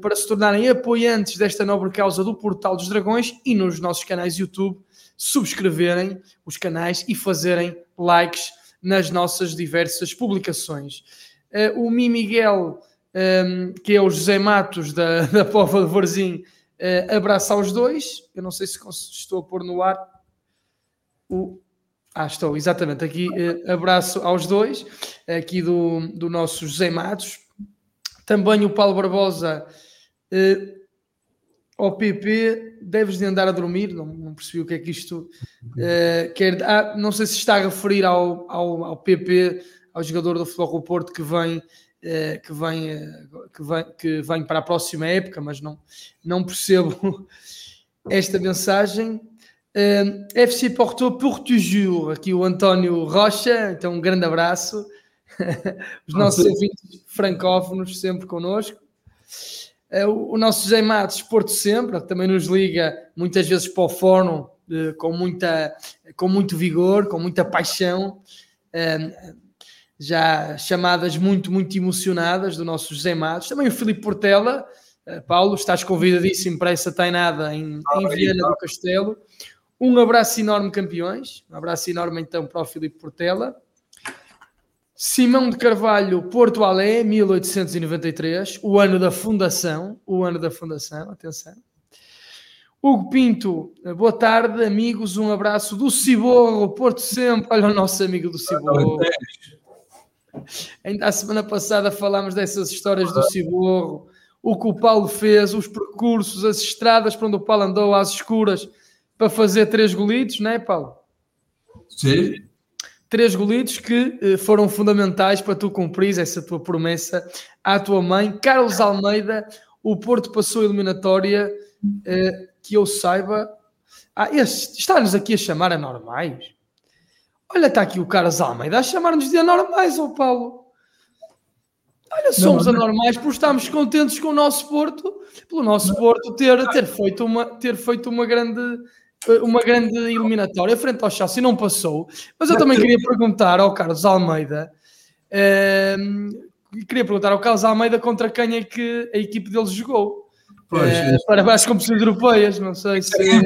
para se tornarem apoiantes desta nobre causa do Portal dos Dragões e nos nossos canais YouTube, subscreverem os canais e fazerem likes nas nossas diversas publicações. Uh, o Mi Miguel, um, que é o José Matos da, da Pova de Varzim, abraça aos dois. Eu não sei se estou a pôr no ar o, ah, estou, exatamente. Aqui eh, abraço aos dois, aqui do, do nosso José Matos. Também o Paulo Barbosa, eh, ao PP, deves de andar a dormir. Não, não percebi o que é que isto eh, quer. Ah, não sei se está a referir ao, ao, ao PP, ao jogador do Futebol do Porto que vem. Eh, que, vem, eh, que, vem, que vem para a próxima época, mas não, não percebo esta mensagem. Uh, FC Porto por aqui o António Rocha, então um grande abraço. Os nossos ouvintes francófonos sempre connosco. Uh, o, nosso José Matos, Porto sempre, também nos liga muitas vezes para o fórum uh, com, muita, com muito vigor, com muita paixão. já chamadas muito, muito emocionadas do nosso José Matos. Também o Filipe Portela. Uh, Paulo, estás convidadíssimo para essa tainada em, em Viana do Castelo. Um abraço enorme, campeões. Um abraço enorme então para o Filipe Portela. Simão de Carvalho, Porto Alé, 1893, o ano da fundação. O ano da fundação, atenção. Hugo Pinto, boa tarde, amigos. Um abraço do Ciborro, Porto sempre. Olha o nosso amigo do Ciborro. Ainda a semana passada falámos dessas histórias do Ciborro, o que o Paulo fez, os percursos, as estradas para onde o Paulo andou às escuras para fazer três golitos, não é, Paulo? Sim. Três golitos que eh, foram fundamentais para tu cumprir essa tua promessa à tua mãe. Carlos Almeida, o Porto passou a eliminatória, eh, que eu saiba. Ah, está-nos aqui a chamar anormais? Olha, está aqui o Carlos Almeida a chamar-nos de anormais, ó Paulo. Olha, somos não, não. anormais porque estamos contentes com o nosso Porto, pelo nosso. Porto ter, ter, feito uma, ter feito uma grande uma grande eliminatória frente ao Chelsea, não passou. Mas eu também queria perguntar ao Carlos Almeida, uh, queria perguntar ao Carlos Almeida contra quem é que a equipe deles jogou. Pois, uh, para as competições europeias, não sei se... É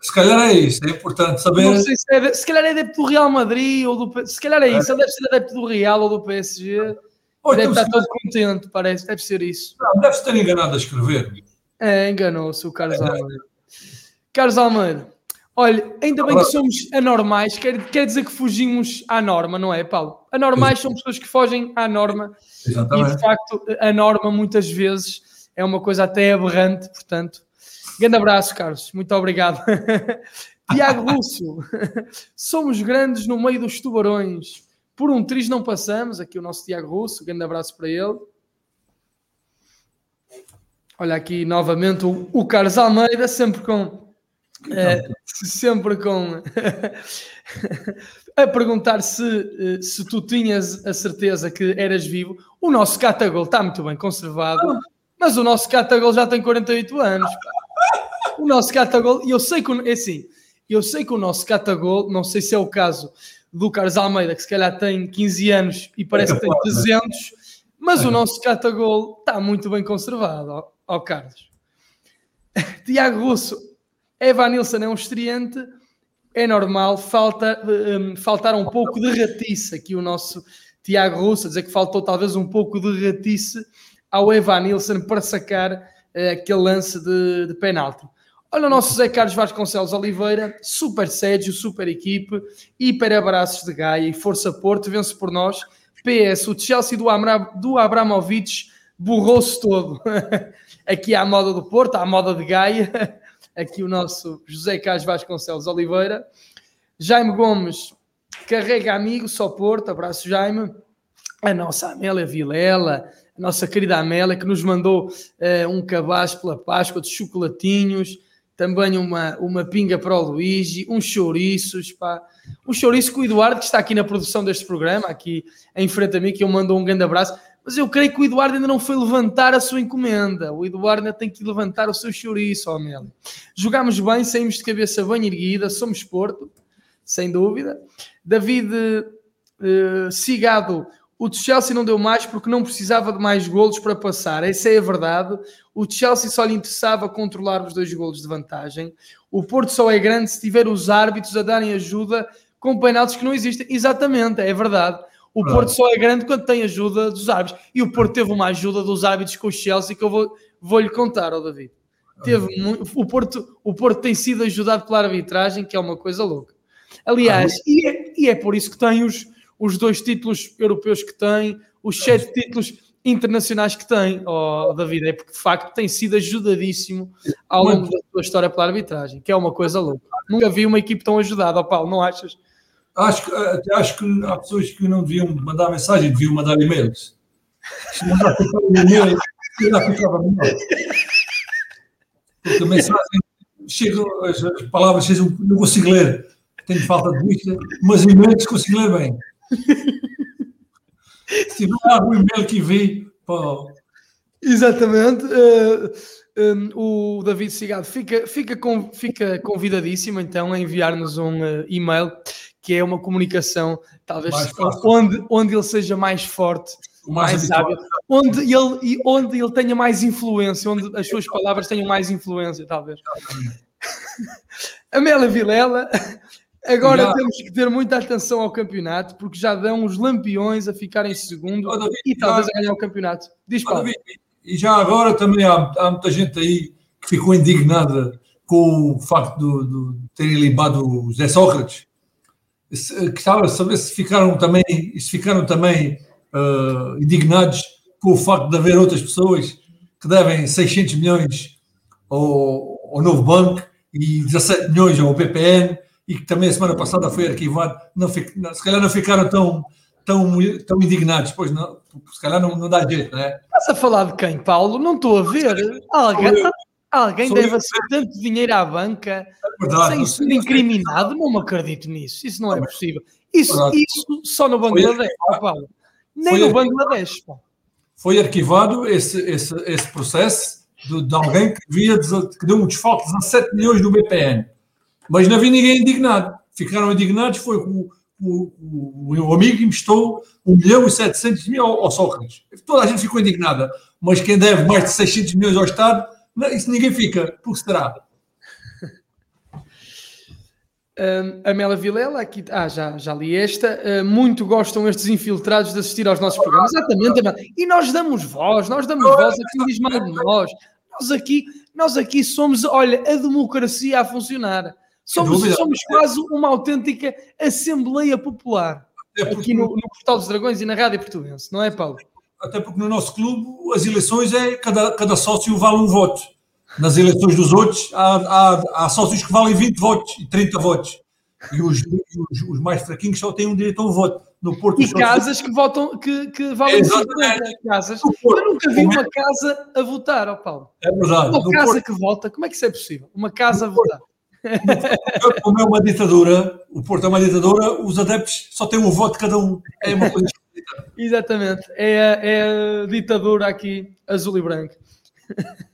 se calhar é isso, é importante saber. Não sei se, é, se calhar é adepto do Real Madrid ou do. Se calhar é isso, ele deve ser adepto do Real ou do PSG. Ou deve estar todo contente, parece, deve ser isso. Não, deve-se ter enganado a escrever. É, enganou-se o Carlos Almeida. Carlos Almeida, olha, ainda bem que somos anormais, quer, quer dizer que fugimos à norma, não é, Paulo? Anormais são pessoas que fogem à norma. Exatamente. E de facto, a norma muitas vezes é uma coisa até aberrante, portanto. Grande abraço, Carlos. Muito obrigado. Tiago Russo, somos grandes no meio dos tubarões. Por um triz não passamos. Aqui o nosso Tiago Russo, grande abraço para ele. Olha aqui novamente o, o Carlos Almeida, sempre com. É, sempre com. a perguntar se, eh, se tu tinhas a certeza que eras vivo. O nosso Catagol está muito bem conservado, mas o nosso Catagol já tem 48 anos. O nosso catagol, e eu sei que, é assim, eu sei que o nosso catagol, não sei se é o caso do Carlos Almeida, que se calhar tem 15 anos e parece que tem 300, mas o nosso catagol está muito bem conservado, ó, ó Carlos. Tiago Russo, Evan Nilsson é um estreante, é normal, falta, um, faltar um pouco de ratice aqui o nosso Tiago Russo, a dizer que faltou talvez um pouco de ratice ao Evan Nilsson para sacar uh, aquele lance de, de penalti. Olha o nosso Zé Carlos Vasconcelos Oliveira, super Sérgio, super equipe, hiper abraços de Gaia e Força Porto, vence por nós. PS, o Chelsea do, Amra, do Abramovich borrou-se todo. Aqui à moda do Porto, à moda de Gaia. Aqui o nosso José Carlos Vasconcelos Oliveira. Jaime Gomes, carrega amigo, só Porto, abraço Jaime. A nossa Amélia Vilela, a nossa querida Amélia, que nos mandou uh, um cabaz pela Páscoa de chocolatinhos também uma, uma pinga para o Luigi, uns chouriços, pá. Um chouriço com o Eduardo, que está aqui na produção deste programa, aqui em frente a mim, que eu mando um grande abraço. Mas eu creio que o Eduardo ainda não foi levantar a sua encomenda. O Eduardo ainda tem que levantar o seu chouriço, Mel. Jogámos bem, saímos de cabeça bem erguida, somos Porto, sem dúvida. David uh, Cigado o Chelsea não deu mais porque não precisava de mais golos para passar. Essa é a verdade. O Chelsea só lhe interessava controlar os dois golos de vantagem. O Porto só é grande se tiver os árbitros a darem ajuda com penaltis que não existem. Exatamente, é verdade. O Porto só é grande quando tem ajuda dos árbitros. E o Porto teve uma ajuda dos árbitros com o Chelsea que eu vou, vou lhe contar, ó David. Teve muito, o, Porto, o Porto tem sido ajudado pela arbitragem, que é uma coisa louca. Aliás, e é, e é por isso que tem os, os dois títulos europeus que tem, os sete títulos internacionais que tem, oh, David, é porque de facto tem sido ajudadíssimo ao longo da sua história pela arbitragem, que é uma coisa louca. Nunca vi uma equipe tão ajudada, oh, Paulo, não achas? Acho, até acho que há pessoas que não deviam mandar mensagem, deviam mandar e-mails. Se mandasse um e-mail, já ficava melhor. Porque a mensagem chega, as, as palavras chegam, não consigo ler, tenho falta de vista, mas e-mails consigo ler bem. Se não há o e-mail que veio para. Exatamente. Uh, eh, um, o David Cigado fica, fica, com, fica convidadíssimo então a enviar-nos um uh, e-mail que é uma comunicação talvez onde, onde ele seja mais forte, mais, mais sábio, onde ele, onde ele tenha mais influência, onde as suas palavras tenham mais influência, talvez. Amélia Vilela Agora temos que ter muita atenção ao campeonato, porque já dão os lampiões a ficar em segundo oh, David, e talvez já... a ganhar o campeonato. Diz oh, David, E já agora também há, há, muita gente aí que ficou indignada com o facto de, de terem limpado o Zé Sócrates. Gostava de saber se ficaram também, se ficaram também uh, indignados com o facto de haver outras pessoas que devem 600 milhões ao, ao Novo Banco e 17 milhões ao PPN e que também a semana passada foi arquivado, não, se calhar não ficaram tão, tão, tão indignados, pois não, se calhar não, não dá jeito, não é? Estás a falar de quem, Paulo? Não estou a ver. Alguém, alguém deve aceitar tanto dinheiro à banca é verdade, sem ser incriminado? Não me acredito nisso. Isso não é possível. Isso, isso só no Bangladesh. Nem no Bangladesh. Foi arquivado esse, esse, esse processo de, de alguém que, via, que deu um desfalque de 17 milhões do BPN. Mas não havia ninguém indignado. Ficaram indignados, foi o, o, o, o amigo emprestou 1 milhão e 700 mil ao, ao Sócrates. Toda a gente ficou indignada. Mas quem deve mais de 600 milhões ao Estado, isso ninguém fica. Por que será? Um, a Mela Vilela, aqui, ah, já, já li esta. Uh, muito gostam estes infiltrados de assistir aos nossos programas. Exatamente, e nós damos voz, nós damos voz a quem diz mal de nós. Nós aqui, nós aqui somos, olha, a democracia a funcionar. Somos, somos quase uma autêntica Assembleia Popular aqui no, no Portal dos Dragões e na Rádio Portuguesa, não é, Paulo? Até porque no nosso clube as eleições é cada, cada sócio vale um voto. Nas eleições dos outros há, há, há sócios que valem 20 votos e 30 votos. E os, os, os, mais fraquinhos só têm um direito a um voto. No Porto, e casas que votam que, que valem 50 casas. Porto, Eu nunca vi uma casa a votar, ó Paulo. É verdade. Uma casa Porto, que vota, como é que isso é possível? Uma casa a votar. Como é uma ditadura, o Porto é uma ditadura, os adeptos só têm um voto cada um. É uma coisa Exatamente, é a, é a ditadura aqui, azul e branco.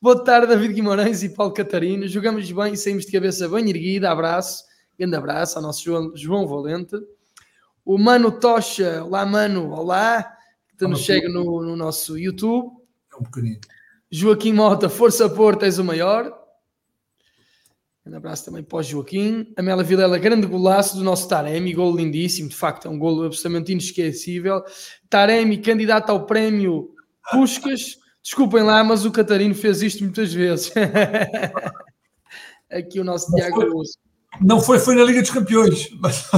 Boa tarde, David Guimarães e Paulo Catarino. Jogamos bem, saímos de cabeça bem erguida. Abraço, grande abraço ao nosso João, João Valente. O Mano Tocha, olá Mano, olá, que nos chega no, no nosso YouTube. É um pequenino. Joaquim Mota, Força Porto, és o maior. Um abraço também para o Joaquim. A Mela Vilela, grande golaço do nosso Taremi, gol lindíssimo, de facto, é um gol absolutamente inesquecível. Taremi, candidato ao prémio Puscas. Desculpem lá, mas o Catarino fez isto muitas vezes. Aqui o nosso Tiago Russo. Não foi, foi na Liga dos Campeões. Mas...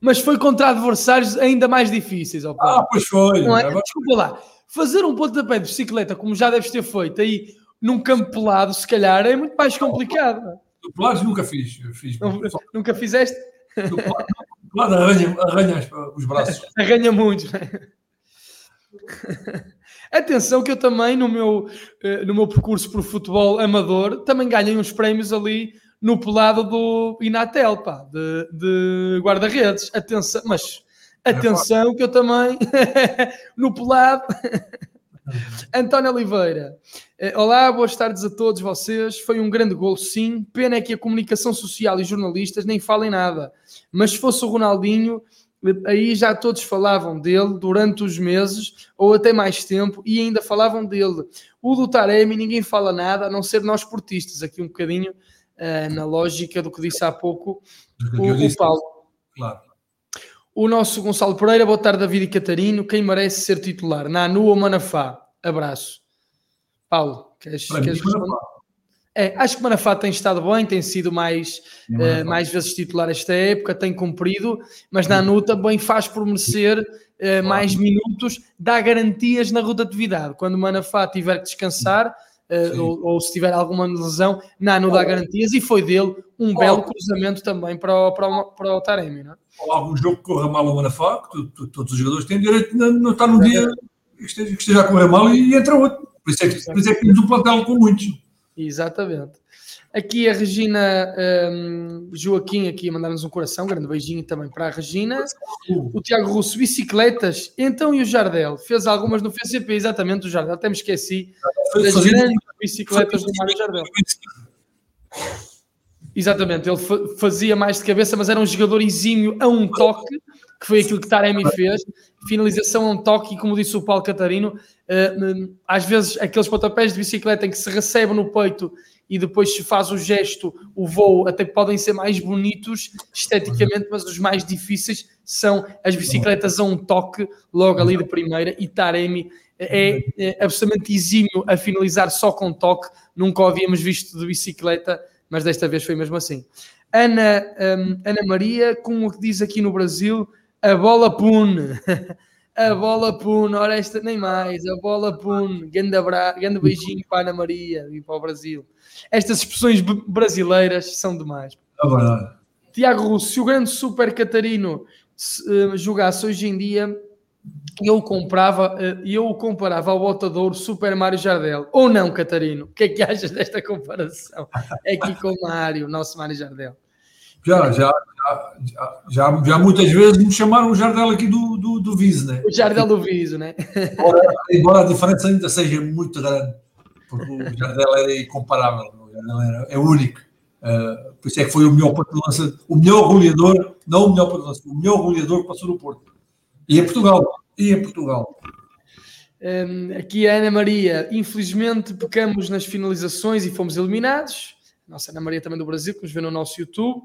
mas foi contra adversários ainda mais difíceis. Ah, pois foi. É? Desculpa lá fazer um pontapé de bicicleta, como já deves ter feito aí num campo pelado, se calhar, é muito mais complicado. Pelados nunca fiz. fiz nunca fizeste? Pelado arranha, arranha os braços. Arranha muito. Atenção que eu também, no meu, eh, no meu percurso por futebol amador, também ganhei uns prémios ali no pelado do Inatel, pá, de, de guarda-redes. Atenção, mas Atenção que eu também, no pelado. António Oliveira. Eh, olá, boas tardes a todos vocês. Foi um grande gol, sim. Pena é que a comunicação social e jornalistas nem falem nada. Mas se fosse o Ronaldinho, eh, aí já todos falavam dele durante os meses ou até mais tempo e ainda falavam dele. O do Taremi ninguém fala nada, a não ser nós portistas, aqui um bocadinho uh, na lógica do que disse há pouco o, o Paulo. Claro. O nosso Gonçalo Pereira, boa tarde, David e Catarino. Quem merece ser titular? Nanu ou Manafá? Abraço. Paulo, queres, queres responder? É, acho que Manafá tem estado bem, tem sido mais, uh, mais vezes titular esta época, tem cumprido, mas Nanu também faz por merecer uh, mais minutos, dá garantias na rotatividade. Quando o Manafá tiver que descansar, uh, ou, ou, se tiver alguma lesão, Nanu dá garantias e foi dele um belo cruzamento também para o, para o, para o Taremi, não é? ou algum jogo que corra mal o Manafá, que todos os jogadores têm direito de não estar num dia que esteja, que esteja a correr mal e entra outro. Por isso é que, por isso é que temos um plantel com muitos. Exatamente. Aqui a Regina um, Joaquim aqui a mandar-nos um coração, grande beijinho também para a Regina. O Tiago Russo, bicicletas. Então e o Jardel? Fez algumas no FCP, exatamente, o Jardel. Até me esqueci das grandes bicicletas do Mário Jardel. Exatamente, ele fazia mais de cabeça, mas era um jogador exímio a um toque, que foi aquilo que Taremi fez. Finalização a um toque, e como disse o Paulo Catarino, eh, às vezes aqueles pontapés de bicicleta em que se recebe no peito e depois se faz o gesto, o voo, até podem ser mais bonitos esteticamente, mas os mais difíceis são as bicicletas a um toque, logo ali de primeira, e Taremi é, é absolutamente exímio a finalizar só com toque, nunca o havíamos visto de bicicleta mas desta vez foi mesmo assim. Ana, um, Ana Maria, com o que diz aqui no Brasil, a bola pune. A bola Puno, ora esta nem mais, a bola Puno, grande, abra... grande beijinho para a Ana Maria e para o Brasil. Estas expressões brasileiras são demais. É verdade. Tiago Russo, se o grande Super Catarino uh, jogasse hoje em dia, eu comprava uh, eu o comparava ao botador Super Mário Jardel. Ou não, Catarino? O que é que achas desta comparação? É aqui com o Mário, nosso Mário Jardel. Já, já, já, já, já, muitas vezes me chamaram o Jardel aqui do, do, do Viso, né? O Jardel do Viso, né? Embora, embora a diferença ainda seja muito grande, porque o Jardel é incomparável, o Jardel é, é único. Uh, por isso é que foi o melhor ponto de lança, o melhor goleador, não o melhor ponto de lança, o melhor goleador que passou no Porto. E em Portugal, e em Portugal. Um, aqui a Ana Maria, infelizmente pecamos nas finalizações e fomos eliminados. Nossa Ana Maria também do Brasil, que nos vê no nosso YouTube.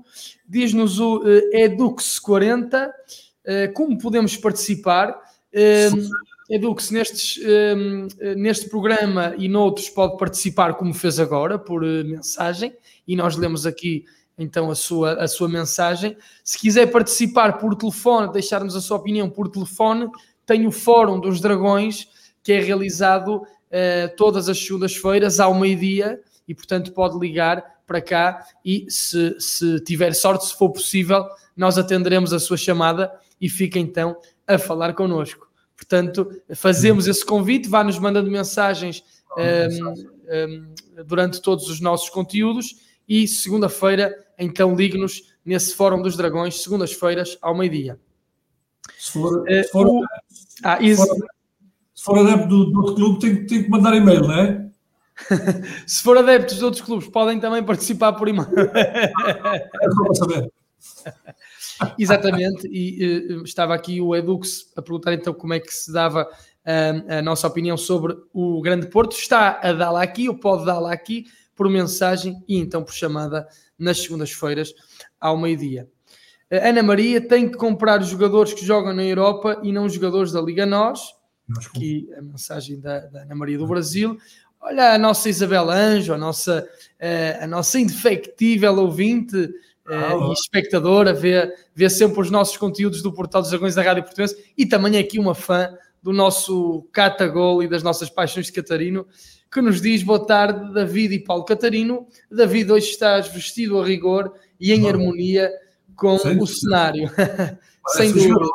Diz-nos o uh, Edux40 uh, como podemos participar. Um, Edux, nestes, um, neste programa e noutros pode participar como fez agora, por uh, mensagem e nós lemos aqui então a sua, a sua mensagem. Se quiser participar por telefone, deixar-nos a sua opinião por telefone, tem o Fórum dos Dragões, que é realizado uh, todas as segundas-feiras ao meio-dia e, portanto, pode ligar para cá e, se, se tiver sorte, se for possível, nós atenderemos a sua chamada e fica então a falar connosco. Portanto, fazemos esse convite, vá-nos mandando mensagens um, ehm, um, ehm, durante todos os nossos conteúdos e segunda-feira, então ligue-nos nesse Fórum dos Dragões, segundas-feiras, ao meio-dia. Se for, uh, se for, o... ah, se for adepto do, do outro clube, tem, tem que mandar e-mail, não é? se for adeptos de outros clubes, podem também participar por e-mail. é só para saber. Exatamente, e uh, estava aqui o Edux a perguntar então como é que se dava uh, a nossa opinião sobre o Grande Porto. Está a dá-la aqui, ou pode dá-la aqui, por mensagem e então por chamada nas segundas-feiras ao meio-dia. Ana Maria tem que comprar os jogadores que jogam na Europa e não os jogadores da Liga Nós. Aqui a mensagem da, da Ana Maria do Brasil. Olha a nossa Isabel Anjo, a nossa, a nossa indefectível ouvinte uh, e espectadora, vê, vê sempre os nossos conteúdos do Portal dos Dragões da Rádio Portuguesa e também aqui uma fã do nosso Catagol e das nossas paixões de Catarino que nos diz boa tarde, David e Paulo Catarino. David, hoje estás vestido a rigor e em harmonia com o cenário. Sem dúvida. Jogador,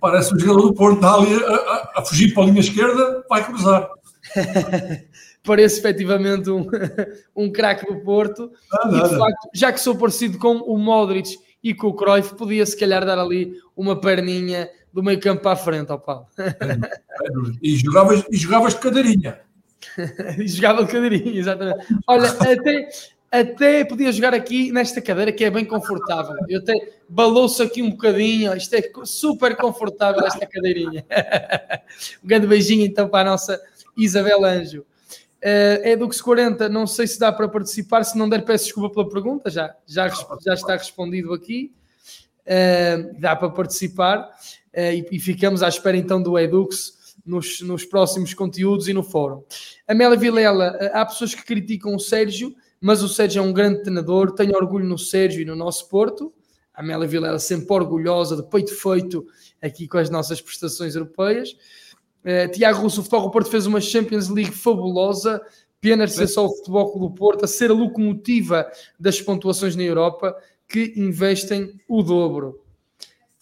parece um jogador do Porto, a, a, a, fugir para a linha esquerda, vai cruzar. parece efetivamente um, um craque do Porto. E, de facto, já que sou parecido com o Modric e com o Cruyff, podia se calhar dar ali uma perninha do meio campo para a frente ao Paulo. E, jogavas, e jogavas de cadeirinha. jogava de cadeirinha, exatamente. Olha, até, até podia jogar aqui nesta cadeira que é bem confortável. Eu até balou-se aqui um bocadinho. Isto é super confortável, esta cadeirinha. um grande beijinho então para a nossa Isabel Anjo. Uh, é do que 40, não sei se dá para participar. Se não der, peço desculpa pela pergunta, já, já, já está respondido aqui. Uh, dá para participar uh, e, e, ficamos à espera então do Edux nos, nos próximos conteúdos e no fórum. Amélia Vilela, eh, há pessoas que criticam o Sérgio, mas o Sérgio é um grande treinador, tenho orgulho no Sérgio e no nosso Porto. A Amélia Vilela sempre orgulhosa, de peito feito, aqui com as nossas prestações europeias. Uh, Tiago Russo, o Futebol do Porto fez uma Champions League fabulosa, pena ser só o Futebol do Porto a ser a locomotiva das pontuações na Europa, que investem o dobro.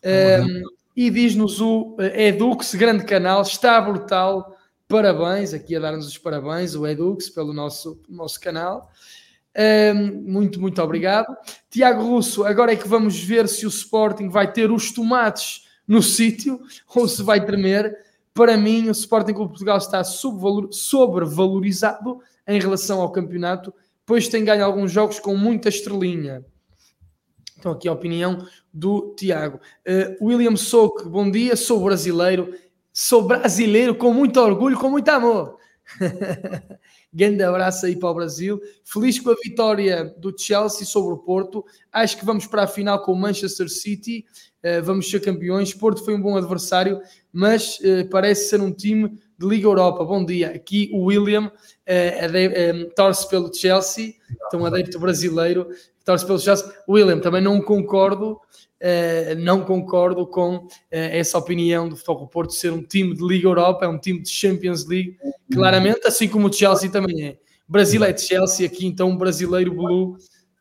Um, e diz-nos o eh, Edux, grande canal, está brutal. Parabéns, aqui a dar-nos os parabéns, o Edux, pelo nosso, nosso canal. Um, muito, muito obrigado. Tiago Russo, agora é que vamos ver se o Sporting vai ter os tomates no sítio ou se vai tremer. Para mim, o Sporting Clube Portugal está sobrevalorizado em relação ao campeonato, pois tem ganho alguns jogos com muita estrelinha. Então, aqui a opinião do Tiago. Uh, William Souk, bom dia, sou brasileiro, sou brasileiro com muito orgulho, com muito amor. Grande abraço aí para o Brasil. Feliz com a vitória do Chelsea sobre o Porto. Acho que vamos para a final com o Manchester City. Uh, vamos ser campeões. Porto foi um bom adversário, mas uh, parece ser um time de Liga Europa. Bom dia. Aqui o William uh, torce pelo Chelsea, então adepto brasileiro torce pelo Chelsea. William, também não concordo não concordo com uh, essa opinião do Futebol Porto ser um time de Liga Europa, é um time de Champions League, claramente, assim como o Chelsea também é. Brasil é de Chelsea, aqui então um brasileiro blue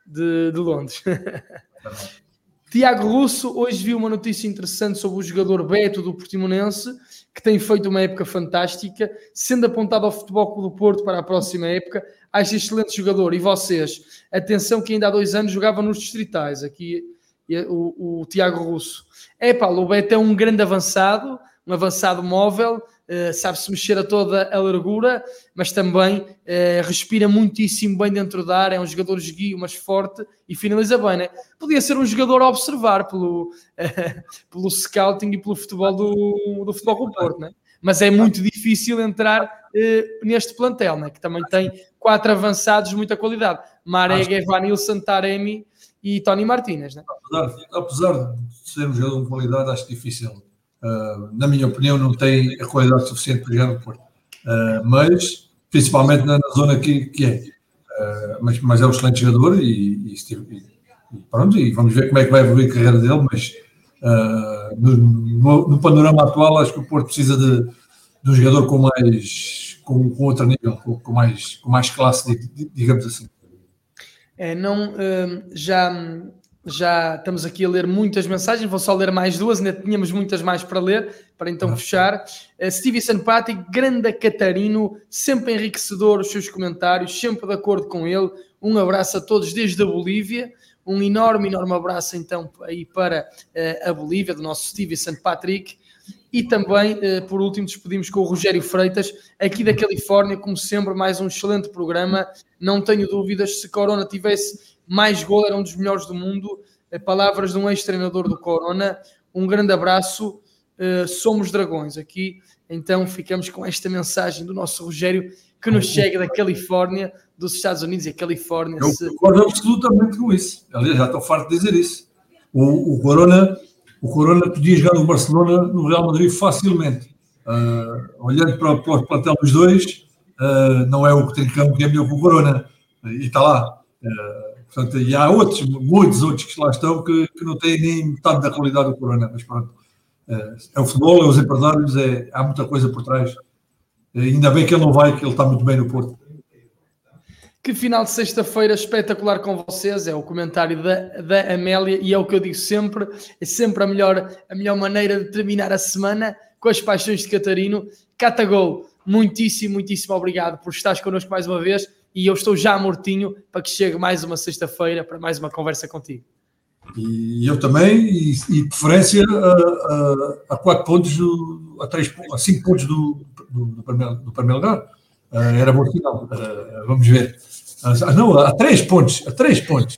de, de Londres. Tiago Russo, hoje vi uma notícia interessante sobre o jogador Beto do Portimonense, que tem feito uma época fantástica, sendo apontado ao Futebol do Porto para a próxima época. Acho excelente jogador. E vocês? Atenção que ainda há dois anos jogava nos distritais. Aqui o, o Tiago Russo. É pá, o Beto é um grande avançado, um avançado móvel, uh, sabe-se mexer a toda a largura, mas também uh, respira muitíssimo bem dentro da área, é um jogador esguio, mas forte e finaliza bem, né? Podia ser um jogador a observar pelo, uh, pelo scouting e pelo futebol do, do futebol do Porto, né? Mas é muito difícil entrar neste plantel, né? que também tem quatro avançados de muita qualidade. Marega, Evanilson, Taremi e Tony Martínez. Né? Apesar, apesar de ser um jogador de qualidade, acho difícil. Uh, na minha opinião, não tem a qualidade suficiente para jogar no Porto. Uh, mas, principalmente na, na, zona que, que é. Uh, mas, mas, é um excelente jogador e, e, e, pronto, e vamos ver como é que vai evoluir a carreira dele, mas no, no, no, panorama atual acho que o Porto precisa de, de um jogador com mais com, com outro nível, com, com, mais, com mais classe, digamos assim. É, não, hum, já, já estamos aqui a ler muitas mensagens, vou só ler mais duas, ainda tínhamos muitas mais para ler, para então ah, fechar. Uh, Stevie Sanpati, grande Catarino, sempre enriquecedor os seus comentários, sempre de acordo com ele. Um abraço a todos desde a Bolívia. Um enorme, enorme abraço então aí para uh, a Bolívia, do nosso Stevie St. E também, eh, por último, despedimos com o Rogério Freitas, aqui da Califórnia, como sempre, mais um excelente programa. Não tenho dúvidas, se Corona tivesse mais gol, era um dos melhores do mundo. Eh, palavras de um ex-treinador do Corona. Um grande abraço, eh, somos dragões. Aqui, então, ficamos com esta mensagem do nosso Rogério, que nos chega da Califórnia, dos Estados Unidos e a Califórnia. Eu concordo absolutamente com isso. Aliás, já estou farto de dizer isso. O, o Corona o Corona podia jogar no Barcelona, no Real Madrid facilmente. Uh, olhando para, para o plantel dos dois, uh, não é o que tem campo que é melhor que o Corona. E está lá. Uh, portanto, e há outros, muitos outros que lá estão que, que não têm nem metade da qualidade do Corona. Mas pronto. é o futebol, é os empresários, é, há muita coisa por trás. ainda bem que ele não vai, que ele está muito bem no Porto. Que final de sexta-feira espetacular com vocês, é o comentário da, da Amélia e é o que eu digo sempre, é sempre a melhor, a melhor maneira de terminar a semana com as paixões de Catarino. Catagol, muitíssimo, muitíssimo obrigado por estares connosco mais uma vez e eu estou já mortinho para que chegue mais uma sexta-feira para mais uma conversa contigo. E eu também, e, e preferência a, quatro pontos, a, três, a cinco pontos do, do, do, primeiro, do primeiro lugar. Uh, era bom. Uh, vamos ver. Ah, não, a três pontos, a três pontos.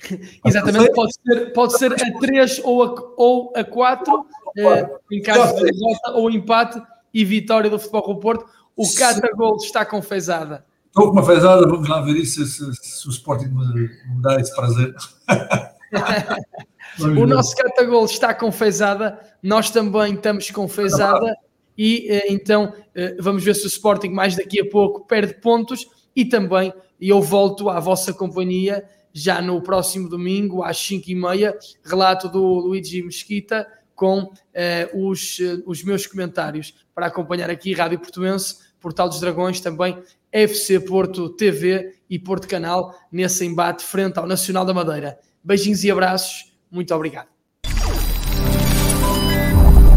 Exatamente, pode ser, pode ser a três ou a, ou a quatro, eh, em caso de derrota ou empate e vitória do Futebol do Porto. O Catagol está confesada. Estou com uma fezada, vamos lá ver isso, se, se, o Sporting me, dá esse prazer. o nosso Catagol está confesada, nós também estamos confesada e eh, então eh, vamos ver se o Sporting mais daqui a pouco perde pontos e também eu volto à vossa companhia já no próximo domingo às 5h30, relato do Luigi Mesquita com eh, os, eh, os meus comentários para acompanhar aqui Rádio Portuense, Portal dos Dragões, também FC Porto TV e Porto Canal nesse embate frente ao Nacional da Madeira. Beijinhos e abraços, muito obrigado.